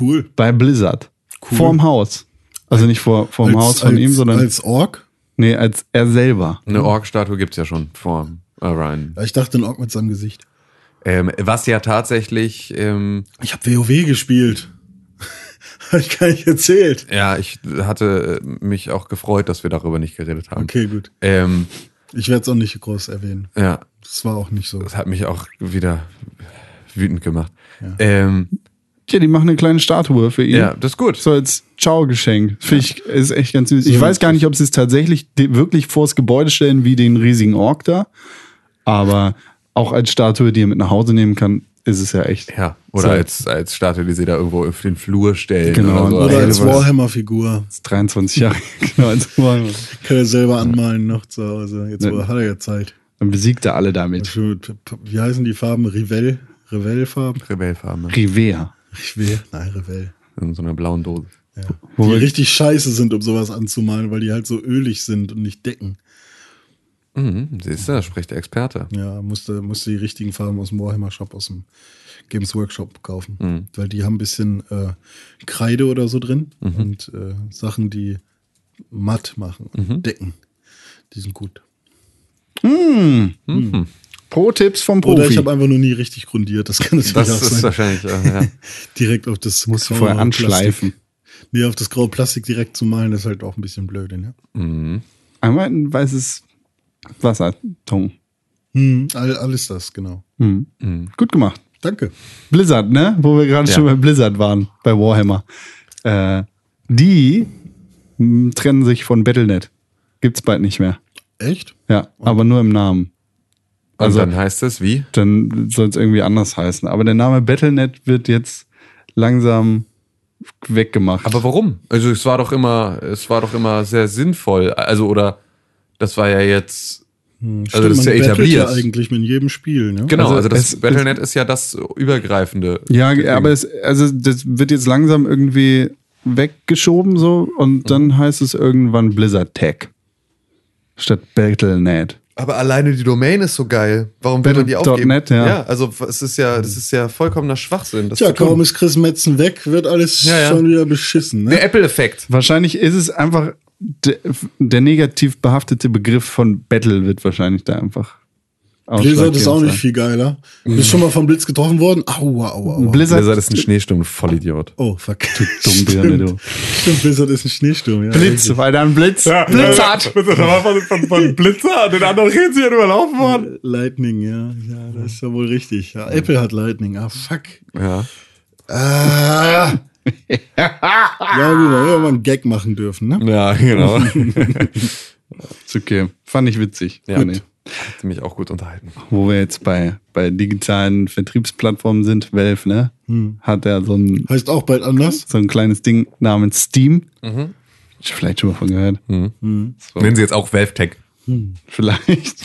Cool. bei Blizzard. Cool. Vorm Haus. Also nicht vor, vorm Haus von als, ihm, sondern als Ork? Nee, als er selber. Eine Ork-Statue gibt's ja schon vor Orion. Ja, Ich dachte, ein Ork mit seinem Gesicht. Ähm, was ja tatsächlich, ähm, Ich habe WoW gespielt. Habe ich gar nicht erzählt. ja, ich hatte äh, mich auch gefreut, dass wir darüber nicht geredet haben. Okay, gut. Ähm, Ich werde es auch nicht groß erwähnen. ja, Das war auch nicht so. das hat mich auch wieder wütend gemacht. Ähm, Tja, die machen eine kleine Statue für ihn. ja, das ist gut. So als Ciao-Geschenk. Finde ich, ist echt ganz süß. Ich weiß gar nicht, ob sie es tatsächlich wirklich vors Gebäude stellen, wie den riesigen Ork da. Aber auch als Statue, die er mit nach Hause nehmen kann, ist es ja echt. Ja, oder So. als, als Statue, die sie da irgendwo auf den Flur stellen. Genau. Oder, so. Oder als Warhammer-Figur. ist 23 Jahre. genau, als Warhammer. Kann er selber anmalen noch zu Hause. Jetzt Ja. hat er ja Zeit. Dann besiegt er alle damit. Wie heißen die Farben? Revell? Revell-Farben? Rebellfarben. Rivea. Revell? Nein, Revell. In so einer blauen Dose. Wo Die richtig scheiße sind, um sowas anzumalen, weil die halt so ölig sind und nicht decken. Mhm, siehst du, da spricht der Experte. Ja, musste, musste die richtigen Farben aus dem Warhammer Shop, aus dem Games Workshop kaufen. Mhm. Weil die haben ein bisschen äh, Kreide oder so drin Mhm. und äh, Sachen, die matt machen und Mhm. decken. Die sind gut. Pro-Tipps vom Oder ich Profi. habe einfach nur nie richtig grundiert. Das kann natürlich Das auch ist sein. wahrscheinlich, äh, ja. Direkt auf das Musst du vorher anschleifen. Plastik. Nee, auf das graue Plastik direkt zu malen, ist halt auch ein bisschen blöd. Ne? Einmal ein weißes Wasserton. Hm, all, alles das, genau. Hm. Gut gemacht. Danke. Blizzard, ne? Wo wir gerade Ja. schon bei Blizzard waren, bei Warhammer. Äh, die m, trennen sich von Battlenet. Gibt's bald nicht mehr. Echt? Ja, aber nur im Namen. Also Also- dann heißt es wie? Dann soll es irgendwie anders heißen. Aber der Name Battlenet wird jetzt langsam weggemacht. Aber warum? Also es war doch immer, es war doch immer sehr sinnvoll. Also oder das war ja jetzt Also das ist ja etabliert. ja eigentlich mit jedem Spiel. Ne? genau. Also Also, das es- Battlenet ist ja das übergreifende. Ja, aber es, also das wird jetzt langsam irgendwie weggeschoben so und dann heißt es irgendwann Blizzard Tech statt Battlenet. Aber alleine die Domain ist so geil. Warum will man die aufgeben? .net, ja. also es ist ja, das ist ja vollkommener Schwachsinn. Das Tja, kaum ist Chris Metzen weg, wird alles Ja, ja. schon wieder beschissen. Ne? der Apple-Effekt. Wahrscheinlich ist es einfach der, der negativ behaftete Begriff von Battle wird wahrscheinlich da einfach Blizzard ist auch nicht viel geiler. Bist schon mal vom Blitz getroffen worden? Aua, aua, aua. Blizzard, Blizzard ist ein Schneesturm, du Vollidiot. Oh, fuck. Dummbirne, du. Stimmt, Blizzard ist ein Schneesturm, ja. Blitz, weil da ein Blitz, Blitz hat. Von, von, von Blitzer den anderen reden sie ja überlaufen worden. Lightning, ja. Ja, das ist ja wohl richtig. Ja, Apple hat Lightning. Ah, fuck. Ja. Ah. ja, gut, da hätte man einen Gag machen dürfen, ne? Ja, genau. Ist okay. Fand ich witzig. Ja. Ich. Hat mich auch gut unterhalten. Wo wir jetzt bei, bei digitalen Vertriebsplattformen sind, Valve, ne? Hat er so ein, Heißt auch bald anders. so ein kleines Ding namens Steam. Vielleicht schon mal von gehört. Nennen sie jetzt auch Valve Tech. Vielleicht.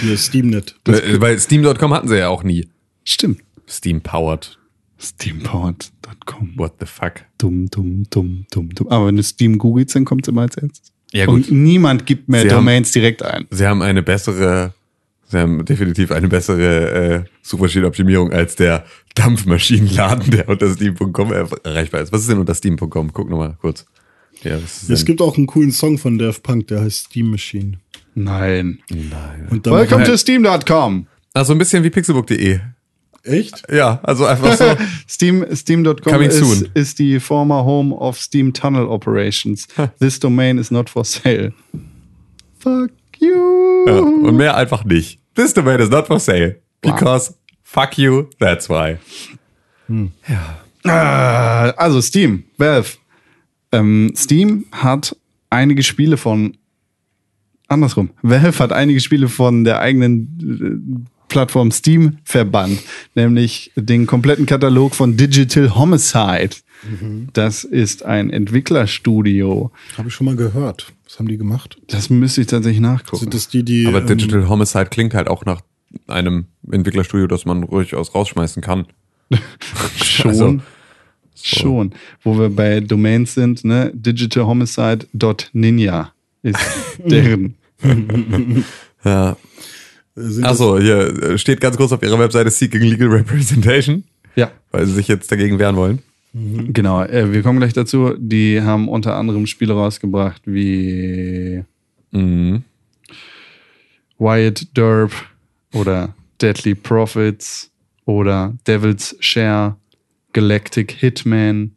Hier, Steamnet. Weil weil Steam.com hatten sie ja auch nie. Stimmt. Steam powered. Steampowered.com. What the fuck? Dumm, dumm, dumm, dumm, dumm. Aber wenn du Steam googelst, dann kommt es immer als erstes. Ja, Und niemand gibt mehr Sie haben- Domains direkt ein. Sie haben eine bessere, sie haben definitiv eine bessere äh, Suchmaschinenoptimierung als der Dampfmaschinenladen, der unter Steam.com erreichbar ist. Was ist denn unter Steam.com? Guck nochmal kurz. Ja, was ist Es gibt auch einen coolen Song von Daft Punk, der heißt Steam Machine. Nein. Und da Welcome to Steam.com. Ah, so ein bisschen wie pixelbook.de. Echt? Ja, also einfach so. Steam, Steam.com ist, ist die former home of Steam Tunnel Operations. This domain is not for sale. Fuck you. ja, und mehr einfach nicht. This domain is not for sale. Because fuck you, that's why. Ah, also Steam, Valve. Ähm, Steam hat einige Spiele von andersrum. Valve hat einige Spiele von der eigenen äh, Plattform Steam verbannt, nämlich den kompletten Katalog von Digital Homicide. Das ist ein Entwicklerstudio. Habe ich schon mal gehört. Was haben die gemacht? Das müsste ich tatsächlich nachgucken. Sind das die, die. Aber ähm, Digital Homicide klingt halt auch nach einem Entwicklerstudio, das man durchaus rausschmeißen kann. Schon. Also, Schon. Wo wir bei Domains sind, ne? digitalhomicide.ninja ist deren. Ja. Achso, hier äh, steht ganz groß auf ihrer Webseite Seeking Legal Representation, ja. weil sie sich jetzt dagegen wehren wollen. Genau, äh, wir kommen gleich dazu. Die haben unter anderem Spiele rausgebracht wie Mhm. Wyatt Derb oder Deadly Profits oder Devil's Share, Galactic Hitman,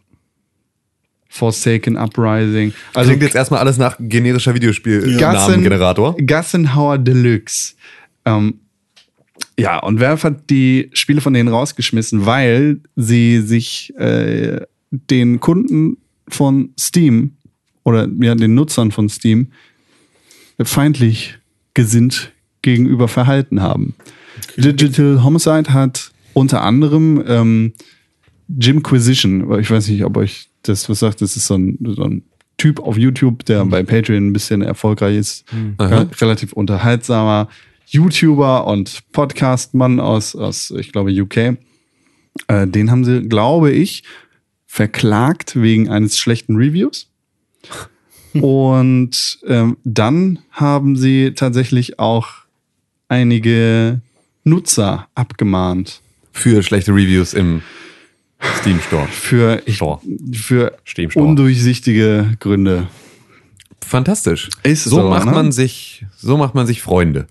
Forsaken Uprising. Also Klingt jetzt erstmal alles nach generischer Videospiel-Namengenerator. Gassenhauer Deluxe. Ähm, ja, und Valve hat die Spiele von denen rausgeschmissen, weil sie sich äh, den Kunden von Steam oder ja, den Nutzern von Steam feindlich gesinnt gegenüber verhalten haben. Digital Homicide hat unter anderem ähm, Jimquisition, ich weiß nicht, ob euch das was sagt, das ist so ein, so ein Typ auf YouTube, der bei Patreon ein bisschen erfolgreich ist. Re- relativ unterhaltsamer YouTuber und Podcastmann aus, aus, ich glaube, UK. Äh, den haben sie, glaube ich, verklagt wegen eines schlechten Reviews. Und ähm, dann haben sie tatsächlich auch einige Nutzer abgemahnt Für schlechte Reviews im Steam Store. für, ich, Store. für Steam Store. undurchsichtige Gründe. Fantastisch. Ist so aber, macht ne? man sich, so macht man sich Freunde.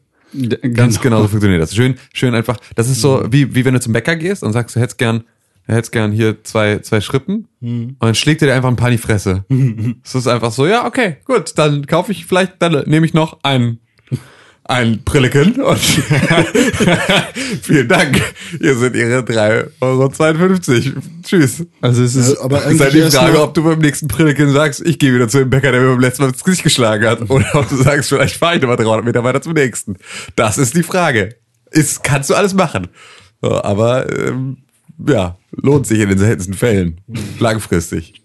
Ganz genau so funktioniert das. Schön, schön einfach. Das ist so, wie, wie wenn du zum Bäcker gehst und sagst, du hättest gern, du hättest gern hier zwei, zwei Schrippen und dann schlägt er dir einfach ein paar in die Fresse. Es ist einfach so, ja, okay, gut, dann kaufe ich vielleicht, dann nehme ich noch ein, ein Brilleken und vielen Dank. Hier sind Ihre 3,52 Euro. Tschüss. Also es ist, Ja, aber Es ist halt die Frage, ob du beim nächsten Brilleken sagst, ich gehe wieder zu dem Bäcker, der mir beim letzten Mal ins Gesicht geschlagen hat. Oder ob du sagst, vielleicht fahre ich nochmal 300 Meter weiter zum nächsten. Das ist die Frage. Ist, kannst du alles machen. Aber, ähm, ja, lohnt sich in den seltensten Fällen. Langfristig.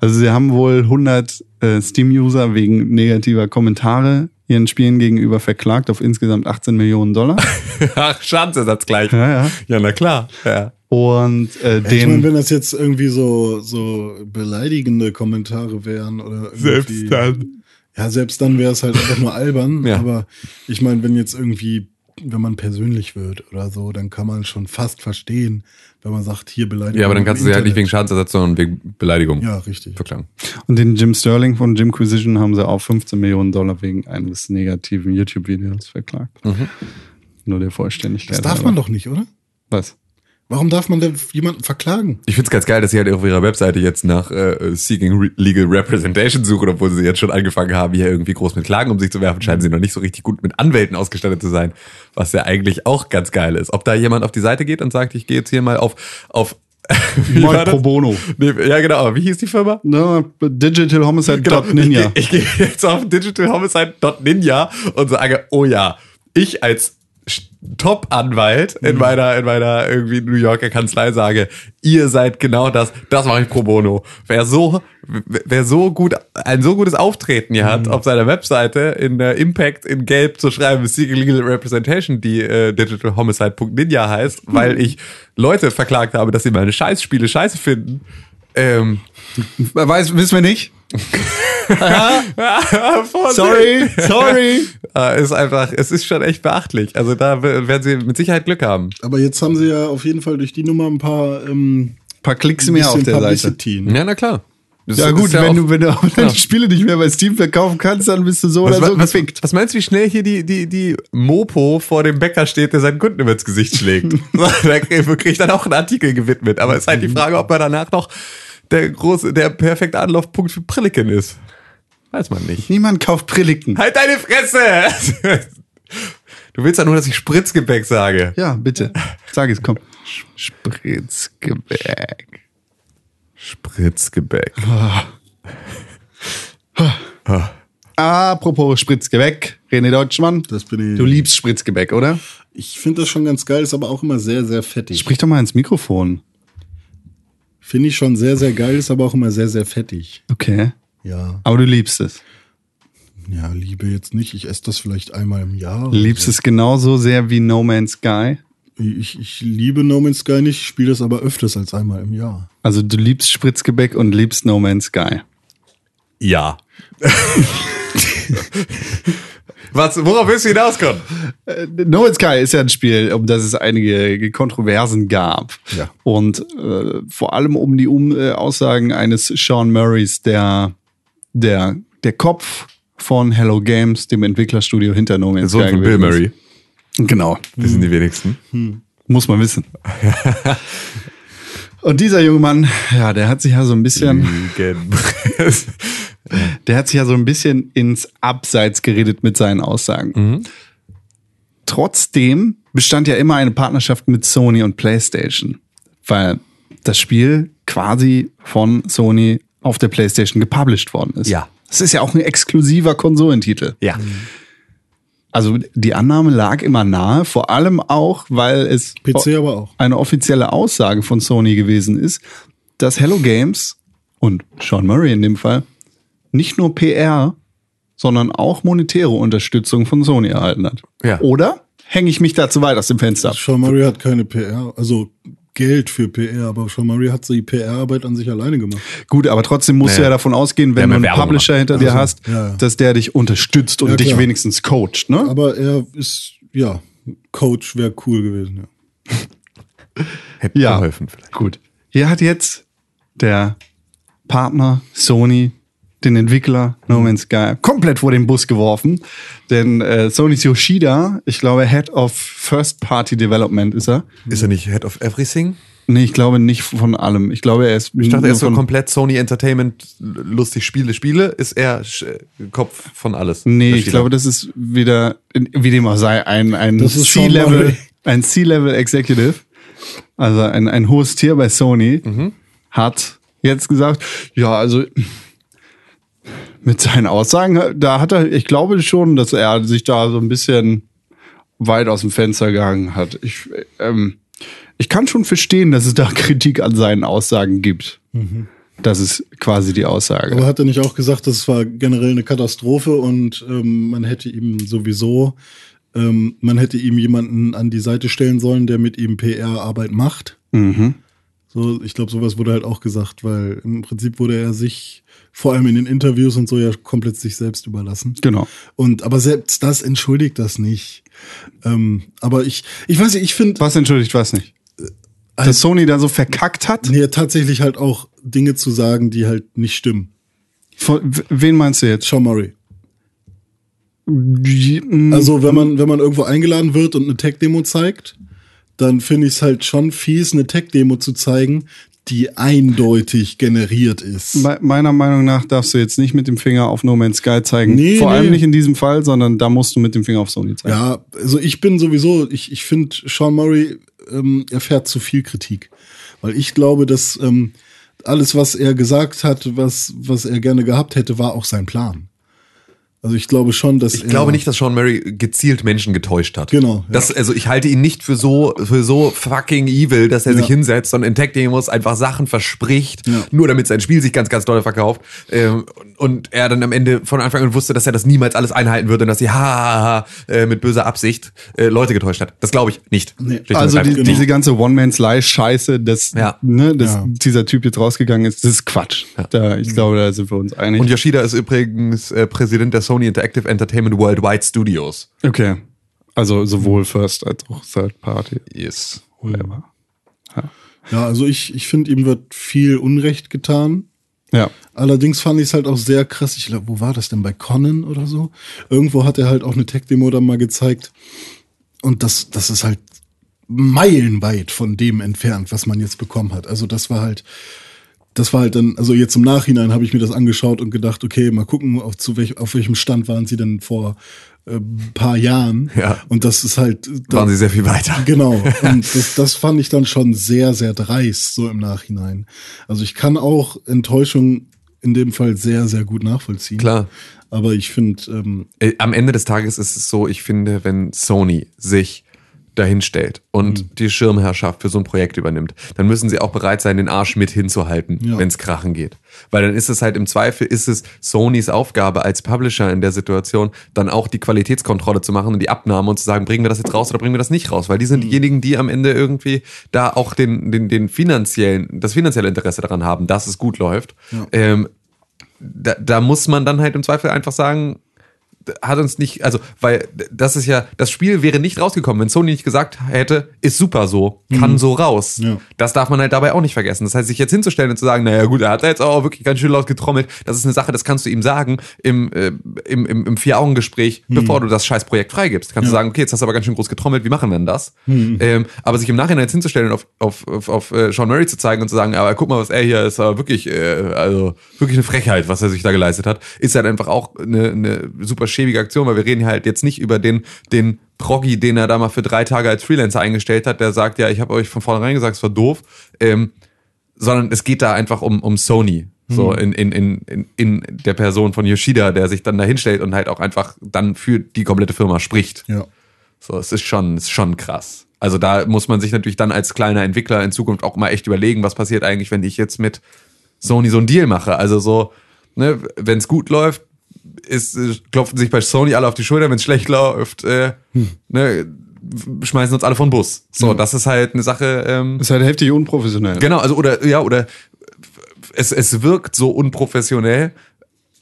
Also sie haben wohl 100 äh, Steam-User wegen negativer Kommentare ihren Spielen gegenüber verklagt auf insgesamt 18 Millionen Dollar. Ach, Schadensersatz gleich. Ja, ja. Ja, na klar. Ja. Und äh, Ich meine, den wenn das jetzt irgendwie so, so beleidigende Kommentare wären oder irgendwie, Selbst dann. Ja, selbst dann wäre es halt einfach nur albern. Ja. Aber ich meine, wenn jetzt irgendwie, wenn man persönlich wird oder so, dann kann man schon fast verstehen, wenn man sagt, hier Beleidigung. Ja, aber dann im kannst du sie halt nicht wegen. Schadensersatz, sondern wegen Beleidigung Ja, richtig. verklagen. und den Jim Sterling von Jimquisition haben sie auf 15 Millionen Dollar wegen eines negativen YouTube-Videos verklagt. Nur der Vollständigkeit. Das darf man doch nicht, oder? Was? Warum darf man denn jemanden verklagen? Ich find's ganz geil, dass sie halt auf ihrer Webseite jetzt nach äh, Seeking Re Legal Representation suchen, obwohl sie jetzt schon angefangen haben, hier irgendwie groß mit Klagen um sich zu werfen, scheinen sie noch nicht so richtig gut mit Anwälten ausgestattet zu sein, was ja eigentlich auch ganz geil ist. Ob da jemand auf die Seite geht und sagt, ich gehe jetzt hier mal auf auf wie das? pro bono. Nee, ja genau, wie hieß die Firma? Ne, Digital Homicide Genau. Ninja. Ich, ich gehe jetzt auf digitalhomicide.ninja und sage, oh ja, ich als Top-Anwalt Mhm. in meiner, in meiner irgendwie New Yorker Kanzlei sage, ihr seid genau das, das mache ich pro bono. Wer so, wer so gut, ein so gutes Auftreten hier Mhm. hat, auf seiner Webseite in der Impact in Gelb zu schreiben, Seeking Legal Representation, die äh, digitalhomicide.ninja heißt, Mhm. weil ich Leute verklagt habe, dass sie meine Scheißspiele scheiße finden. Ähm, Weiß, wissen wir nicht. Sorry, sorry. Äh, ist einfach, es ist schon echt beachtlich. Also da werden sie mit Sicherheit Glück haben. Aber jetzt haben sie ja auf jeden Fall durch die Nummer ein paar ähm, paar Klicks mehr auf der Seite. Publicity. ne? Ja, na klar. Das Ja gut, wenn, auch- du, wenn du auch deine Spiele nicht mehr bei Steam verkaufen kannst, dann bist du so was, oder so was, gefickt. was meinst du, wie schnell hier die, die, die Mopo vor dem Bäcker steht, der seinen Kunden ins Gesicht schlägt? da kriegt kriegt dann auch einen Artikel gewidmet. Aber es ist halt die Frage, ob er danach noch der große, der perfekte Anlaufpunkt für Prilliken ist. Weiß man nicht. Niemand kauft Prilliken. Halt deine Fresse! Du willst ja nur, dass ich Spritzgebäck sage. Ja, bitte. Sag es, komm. Spritzgebäck. Spritzgebäck. Apropos Spritzgebäck, René Deutschmann. Das bin ich. Du liebst Spritzgebäck, oder? Ich finde das schon ganz geil, ist aber auch immer sehr, sehr fettig. Sprich doch mal ins Mikrofon. Finde ich schon sehr, sehr geil, ist aber auch immer sehr, sehr fettig. Okay. Ja. Aber du liebst es. Ja, liebe jetzt nicht. Ich esse das vielleicht einmal im Jahr. Du liebst es genauso sehr wie No Man's Sky. Ich, ich liebe No Man's Sky nicht, spiele das aber öfters als einmal im Jahr. Also du liebst Spritzgebäck und liebst No Man's Sky. Ja. Was, worauf willst du hinauskommen? Äh, No Man's Sky ist ja ein Spiel, um das es einige Kontroversen gab. Ja. Und äh, vor allem um die um, äh, Aussagen eines Sean Murrays, der, der, der Kopf von Hello Games, dem Entwicklerstudio hinter No Man's Sohn Sky. von Bill. Murray. Genau. Wissen die wenigsten. Muss man wissen. Und dieser junge Mann, ja, der hat sich ja so ein bisschen. Der hat sich ja so ein bisschen ins Abseits geredet mit seinen Aussagen. Trotzdem bestand ja immer eine Partnerschaft mit Sony und PlayStation, weil das Spiel quasi von Sony auf der PlayStation gepublished worden ist. Ja. Es ist ja auch ein exklusiver Konsolentitel. ja. Also die Annahme lag immer nahe, vor allem auch, weil es PC aber auch. eine offizielle Aussage von Sony gewesen ist, dass Hello Games und Sean Murray in dem Fall nicht nur PR, sondern auch monetäre Unterstützung von Sony erhalten hat. Ja. Oder hänge ich mich da zu weit aus dem Fenster? Sean Murray hat keine PR, also Geld für PR, aber Sean Murray hat die PR-Arbeit an sich alleine gemacht. Gut, aber trotzdem musst du Naja. ja davon ausgehen, wenn du einen Werbung Publisher gemacht. hinter dir Also, hast, ja, ja. dass der dich unterstützt und Ja, dich wenigstens coacht, ne? Aber er ist, ja, Coach wäre cool gewesen, ja. Hätte Ja. geholfen vielleicht. Gut. Hier hat jetzt der Partner Sony den Entwickler No Man's Sky komplett vor den Bus geworfen. Denn äh, Sony's Yoshida, ich glaube Head of First Party Development ist er. Ist er nicht Head of Everything? Nee, ich glaube nicht von allem. Ich glaube, er ist Ich dachte, er ist so komplett Sony Entertainment, lustig Spiele, Spiele, ist er Kopf von alles. Nee, ich glaube, das ist wieder, wie dem auch sei, ein, ein C-Level, ein C-Level Executive, also ein, ein hohes Tier bei Sony, Mhm. hat jetzt gesagt, ja, also mit seinen Aussagen, da hat er, ich glaube schon, dass er sich da so ein bisschen weit aus dem Fenster gegangen hat. Ich, ähm, ich kann schon verstehen, dass es da Kritik an seinen Aussagen gibt. Das ist quasi die Aussage. Aber hat er nicht auch gesagt, das war generell eine Katastrophe und ähm, man hätte ihm sowieso, ähm, man hätte ihm jemanden an die Seite stellen sollen, der mit ihm PR-Arbeit macht? Mhm. So, ich glaube, sowas wurde halt auch gesagt, weil im Prinzip wurde er sich vor allem in den Interviews und so ja komplett sich selbst überlassen. Genau. Und aber selbst das entschuldigt das nicht. Ähm, aber ich, ich weiß nicht, ich finde Was entschuldigt, was nicht? Dass Sony da so verkackt hat? nee, tatsächlich halt auch Dinge zu sagen, die halt nicht stimmen. Von, wen meinst du jetzt? Sean Murray. Mm, Also wenn man, wenn man irgendwo eingeladen wird und eine Tech-Demo zeigt, dann finde ich es halt schon fies, eine Tech-Demo zu zeigen, die eindeutig generiert ist. Me- meiner Meinung nach darfst du jetzt nicht mit dem Finger auf No Man's Sky zeigen. Nee, Vor allem nee. nicht in diesem Fall, sondern da musst du mit dem Finger auf Sony zeigen. Ja, also ich bin sowieso, ich, ich finde, Sean Murray ähm, erfährt zu viel Kritik. Weil ich glaube, dass ähm, alles, was er gesagt hat, was, was er gerne gehabt hätte, war auch sein Plan. Also ich glaube schon, dass Ich glaube nicht, dass Sean Murray gezielt Menschen getäuscht hat. Genau, ja. Das, also ich halte ihn nicht für so, für so fucking evil, dass er Ja. sich hinsetzt und in Tech-Demos einfach Sachen verspricht, Ja. nur damit sein Spiel sich ganz, ganz doll verkauft. Ähm, und er dann am Ende von Anfang an wusste, dass er das niemals alles einhalten würde und dass sie ha, ha, ha, äh, mit böser Absicht äh, Leute getäuscht hat. Das glaube ich nicht. Nee. Also die, ergreifend. diese ganze One-Man-Slice-Scheiße, dass, Ja. ne, dass Ja. dieser Typ jetzt rausgegangen ist, das ist Quatsch. Da, ich glaube, da sind wir uns einig. Und Yoshida ist übrigens äh, Präsident der Sony Interactive Entertainment Worldwide Studios. okay. Also sowohl First als auch Third Party. Yes. Whatever. Ja, also ich, ich finde, ihm wird viel Unrecht getan. Ja. Allerdings fand ich es halt auch sehr krass. Ich glaube, wo war das denn? Bei Conan oder so? Irgendwo hat er halt auch eine Tech-Demo dann mal gezeigt. Und das, das ist halt meilenweit von dem entfernt, was man jetzt bekommen hat. Also das war halt, das war halt dann, also jetzt im Nachhinein habe ich mir das angeschaut und gedacht, okay, mal gucken, auf, zu welch, auf welchem Stand waren sie denn vor äh, paar Jahren. Ja. Und das ist halt. da- Waren sie sehr viel weiter. Genau. Und das, das fand ich dann schon sehr, sehr dreist, so im Nachhinein. Also ich kann auch Enttäuschung in dem Fall sehr, sehr gut nachvollziehen. Klar. Aber ich finde, ähm, Äh, am Ende des Tages ist es so, ich finde, wenn Sony sich dahin stellt und Mhm. die Schirmherrschaft für so ein Projekt übernimmt, dann müssen sie auch bereit sein, den Arsch mit hinzuhalten, Ja. wenn es krachen geht. Weil dann ist es halt im Zweifel, ist es Sonys Aufgabe als Publisher in der Situation, dann auch die Qualitätskontrolle zu machen und die Abnahme und zu sagen, bringen wir das jetzt raus oder bringen wir das nicht raus? Weil die Mhm. sind diejenigen, die am Ende irgendwie da auch den, den, den finanziellen, das finanzielle Interesse daran haben, dass es gut läuft. Ähm, da, da muss man dann halt im Zweifel einfach sagen, hat uns nicht, also, weil das ist ja, das Spiel wäre nicht rausgekommen, wenn Sony nicht gesagt hätte, ist super so, kann so raus. Ja. Das darf man halt dabei auch nicht vergessen. Das heißt, sich jetzt hinzustellen und zu sagen, naja gut, er hat da jetzt auch wirklich ganz schön laut getrommelt, das ist eine Sache, das kannst du ihm sagen im, äh, im, im, im Vier-Augen-Gespräch, bevor du das scheiß Projekt freigibst. Kannst du sagen, okay, jetzt hast du aber ganz schön groß getrommelt, wie machen wir denn das? Ähm, aber sich im Nachhinein jetzt hinzustellen und auf, auf, auf, auf äh, Sean Murray zu zeigen und zu sagen, aber guck mal, was er hier ist, aber wirklich, äh, also wirklich eine Frechheit, was er sich da geleistet hat, ist halt einfach auch eine, eine super schäbige Aktion, weil wir reden halt jetzt nicht über den, den Proggy, den er da mal für drei Tage als Freelancer eingestellt hat, der sagt, ja, ich habe euch von vornherein gesagt, es war doof, ähm, sondern es geht da einfach um, um Sony. So in, in, in, in, in der Person von Yoshida, der sich dann da hinstellt und halt auch einfach dann für die komplette Firma spricht. ja. So, es ist schon, es ist schon krass. Also da muss man sich natürlich dann als kleiner Entwickler in Zukunft auch mal echt überlegen, was passiert eigentlich, wenn ich jetzt mit Sony so einen Deal mache. Also so, ne, wenn es gut läuft, ist, äh, klopfen sich bei Sony alle auf die Schulter, wenn es schlecht läuft, äh, ne, schmeißen uns alle von Bus. So, das ist halt eine Sache. Ähm, ist halt heftig unprofessionell. Genau, also oder ja, oder es, es wirkt so unprofessionell.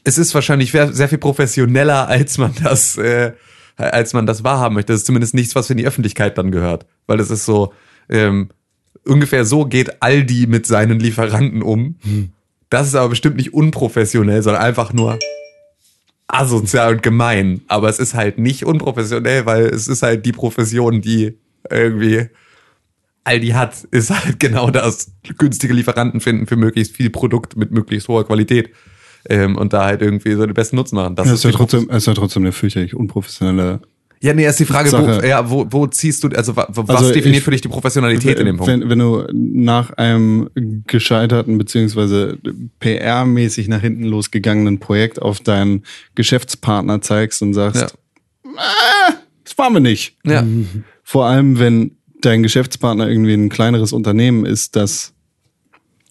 Es ist wahrscheinlich sehr viel professioneller, als man das, äh, als man das wahrhaben möchte. Das ist zumindest nichts, was in die Öffentlichkeit dann gehört. Weil es ist so, ähm, ungefähr so geht Aldi mit seinen Lieferanten um. Das ist aber bestimmt nicht unprofessionell, sondern einfach nur asozial und gemein. Aber es ist halt nicht unprofessionell, weil es ist halt die Profession, die irgendwie Aldi hat, ist halt genau das. Günstige Lieferanten finden für möglichst viel Produkt mit möglichst hoher Qualität. Ähm, und da halt irgendwie so den besten Nutzen machen. Das Das ist ja die trotzdem, ist ja trotzdem eine fürchterlich unprofessionelle ja, nee, ist die Frage, Sache. wo, ja, wo, wo ziehst du, also wa- was Also definiert ich- für dich die Professionalität in dem Punkt? Wenn, wenn du nach einem gescheiterten beziehungsweise PR-mäßig nach hinten losgegangenen Projekt auf deinen Geschäftspartner zeigst und sagst, "Ah, das waren wir nicht. Ja. Vor allem, wenn dein Geschäftspartner irgendwie ein kleineres Unternehmen ist, das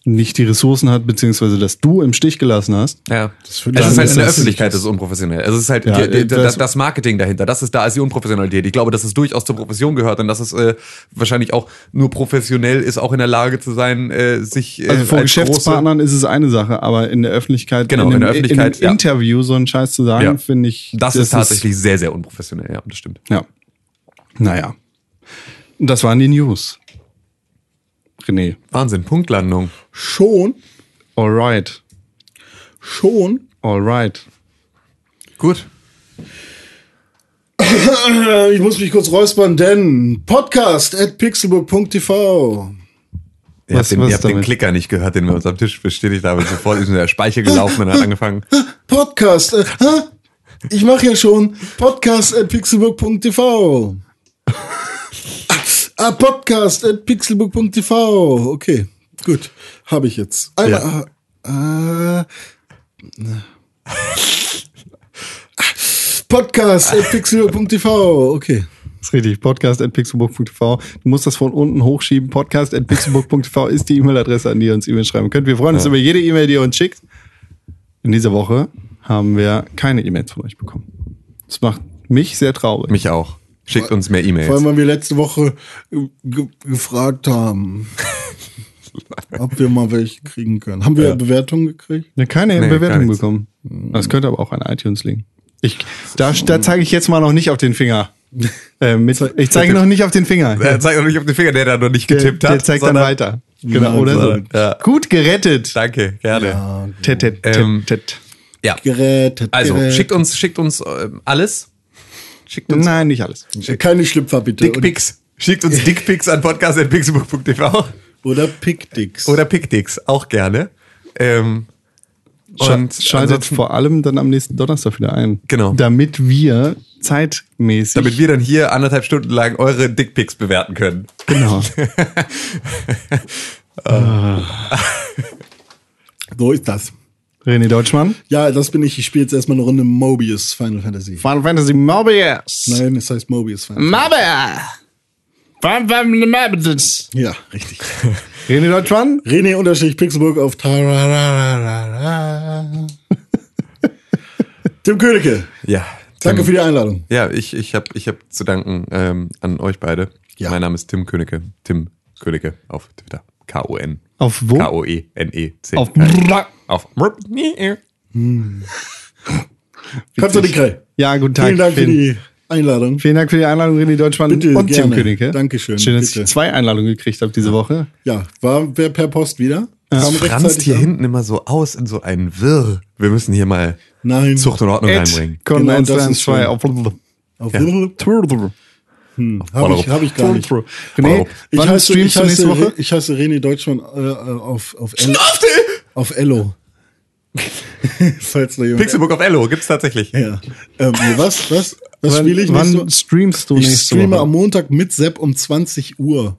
nicht die Ressourcen hat, beziehungsweise das du im Stich gelassen hast. Ja. Das Es ist halt in der das- Öffentlichkeit, das ist unprofessionell. Also es ist halt Ja, die, die, das- das, Marketing dahinter. Das ist da ist die Unprofessionalität. Ich glaube, dass es durchaus zur Profession gehört und dass es äh, wahrscheinlich auch nur professionell ist, auch in der Lage zu sein, äh, sich äh, Also vor als Geschäftspartnern ist es eine Sache, aber in der Öffentlichkeit, Genau, in, in einem, der Öffentlichkeit, in ja. einem Interview so einen Scheiß zu sagen, Ja. finde ich. das, ist tatsächlich sehr, sehr unprofessionell. Ja, das stimmt. Ja. Naja. Das waren die News. René. Wahnsinn, Punktlandung. Schon, Alright. schon. Alright. Gut. Ich muss mich kurz räuspern, denn podcast at pixelbook.tv. Ihr Was- habt, den, ihr habt den? Klicker nicht gehört, den wir uns am Tisch bestätigt haben. Sofort ist in der Speicher gelaufen und hat angefangen. Podcast. Äh, ich mache ja schon podcast at pixelbook.tv. ah, podcast at pixelbook.tv. Okay, gut. Habe ich jetzt. Einmal, äh, äh, Podcast at pixelbook.tv. Okay. Das ist richtig. Podcast at pixelbook.tv. Du musst das von unten hochschieben. Podcast at pixelbook.tv ist die E-Mail-Adresse, an die ihr uns E-Mail schreiben könnt. Wir freuen uns über jede E-Mail, die ihr uns schickt. In dieser Woche haben wir keine E-Mails von euch bekommen. Das macht mich sehr traurig. Mich auch. Schickt uns mehr Vor allem, E-Mails. weil wir letzte Woche ge gefragt haben, ob wir mal welche kriegen können. Haben wir Bewertungen gekriegt? Ja, keine Nee, Bewertung bekommen. Das könnte aber auch an iTunes liegen. Ich, da, da zeige ich jetzt mal noch nicht auf den Finger. Äh, mit, ich zeige noch nicht auf den Finger. Er zeigt noch nicht auf den Finger, der da noch nicht Der, getippt der hat. zeigt dann weiter. Genau, Ja, oder so. Ja. Gut gerettet. Danke, gerne. Tet, tet, tet, Ähm, tet. Ja. Gerät. Also, Gerät. schickt uns, schickt uns ähm, alles. Schickt uns Nein, nicht alles. Keine Schlüpfer bitte. Dickpics. Schickt uns Dickpics an podcast.pixelbook.tv Oder Pickdicks. oder Pickdicks, auch gerne. Ähm, Und schaltet vor allem dann am nächsten Donnerstag wieder ein. Genau. Damit wir zeitmäßig. damit wir dann hier anderthalb Stunden lang eure Dickpics bewerten können. Genau. So ist das. René Deutschmann. Ja, das bin ich. Ich spiele jetzt erstmal eine Runde Mobius Final Fantasy. Final Fantasy Mobius. Nein, es heißt Mobius Final Mobius. Ja, richtig. René Deutschmann. René unterstrich Pixelburg auf Tarararara. Tim Königke, Ja. danke für die Einladung. Ja, ich, ich habe ich hab zu danken ähm, an euch beide. Ja. Mein Name ist Tim Königke. Tim Königke auf Twitter. K-O-N. Auf wo? K-O-E-N-E-C. Auf auf du die Krell. Ja, guten Tag. Vielen Dank für die Einladung. Vielen Dank für die Einladung, René Deutschmann Bitte, und Tim. Königke. Dankeschön, Schön, dass bitte. ich zwei Einladungen gekriegt habe diese Woche. Ja, war wer per Post wieder? Das Kam franzt hier an? hinten immer so aus in so einen Wirr. Wir müssen hier mal Nein. Zucht und Ordnung reinbringen. Con Genau, 1, das 2, ist 2 schön. auf Auf Ja. hm, Habe ich, hab ich gar nicht. René, Ich heiße, ich, du nächste heiße, ich heiße René Deutschmann äh, äh, auf, auf, El auf Ello. Falls da jemand. Pixelbook auf Ello gibt's tatsächlich. Ja. Ähm, was? Was? Was Wann, spiele ich wann nächste streamst du Ich nächste streame Woche? am Montag mit Sepp um 20 Uhr.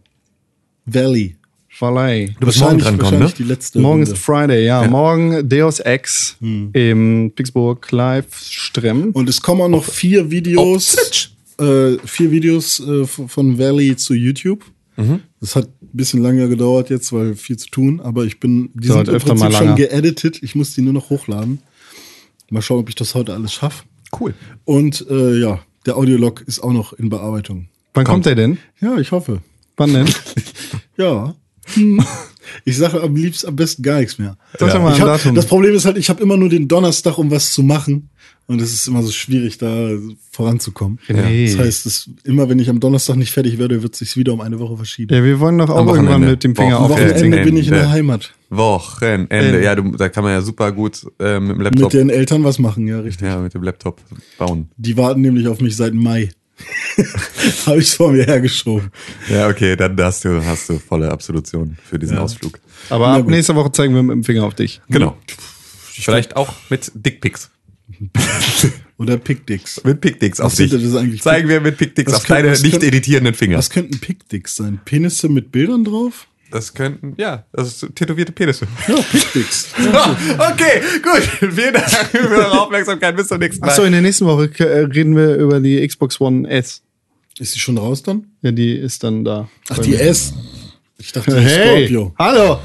Valley. Verleih. Du bist morgen dran kommen, ne? wahrscheinlich die letzte Morgen Runde. ist Friday, ja. Morgen Deus Ex im Pixburg Live Stream. Und es kommen auch noch vier Videos, äh, vier Videos äh, von Valley zu YouTube. Mhm. Das hat ein bisschen länger gedauert jetzt, weil viel zu tun. Aber ich bin, die Dauert sind im öfter Prinzip mal schon länger. geeditet. Ich muss die nur noch hochladen. Mal schauen, ob ich das heute alles schaffe. Cool. Und äh, ja, der Audiolog ist auch noch in Bearbeitung. Wann kommt der denn? Ja, ich hoffe. Wann denn? Ja. Hm. Ich sage am liebsten am besten gar nichts mehr. Sag doch mal Ich ein hab, Datum. das Problem ist halt, ich habe immer nur den Donnerstag, um was zu machen. Und es ist immer so schwierig, da voranzukommen. Nee. Das heißt, es, immer wenn ich am Donnerstag nicht fertig werde, wird es sich wieder um eine Woche verschieben. Ja, wir wollen doch auch Am irgendwann Wochenende. mit dem Finger Am auf Wochenende. Zingen. bin ich in der Ende. Heimat. Wochenende. Ja, du, da kann man ja super gut äh, mit dem Laptop. Mit den Eltern was machen, ja, richtig. ja, mit dem Laptop bauen. Die warten nämlich auf mich seit Mai. habe ich vor mir hergeschoben. Ja, okay, dann hast du, hast du volle Absolution für diesen Ausflug. Aber ab nächster Woche zeigen wir mit dem Finger auf dich. Genau. Vielleicht auch mit Dickpics. Oder Pickdicks. Mit Pickdicks auf dich. das eigentlich? Zeigen wir mit Pickdicks auf können- deine nicht können- editierenden Finger. Was könnten Pickdicks sein? Penisse mit Bildern drauf? Das könnten, ja, das ist tätowierte Penisse. Ja, Pickdicks. okay, gut. Vielen Dank für eure Aufmerksamkeit. Bis zum nächsten Mal. Achso, in der nächsten Woche äh, reden wir über die Xbox One S. Ist die schon raus dann? Ja, die ist dann da. Ach, die S. Ich dachte, die Hey, Scorpio. hallo,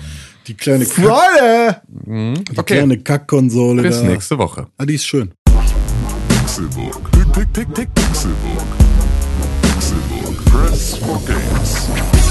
Die kleine, Kack, Freunde! die okay. kleine Kackkonsole Bis da. nächste Woche. Ah, die ist schön. Pixelbook. Pick, pick, pick, pick, Pixelbook. Pixelbook. Press for games.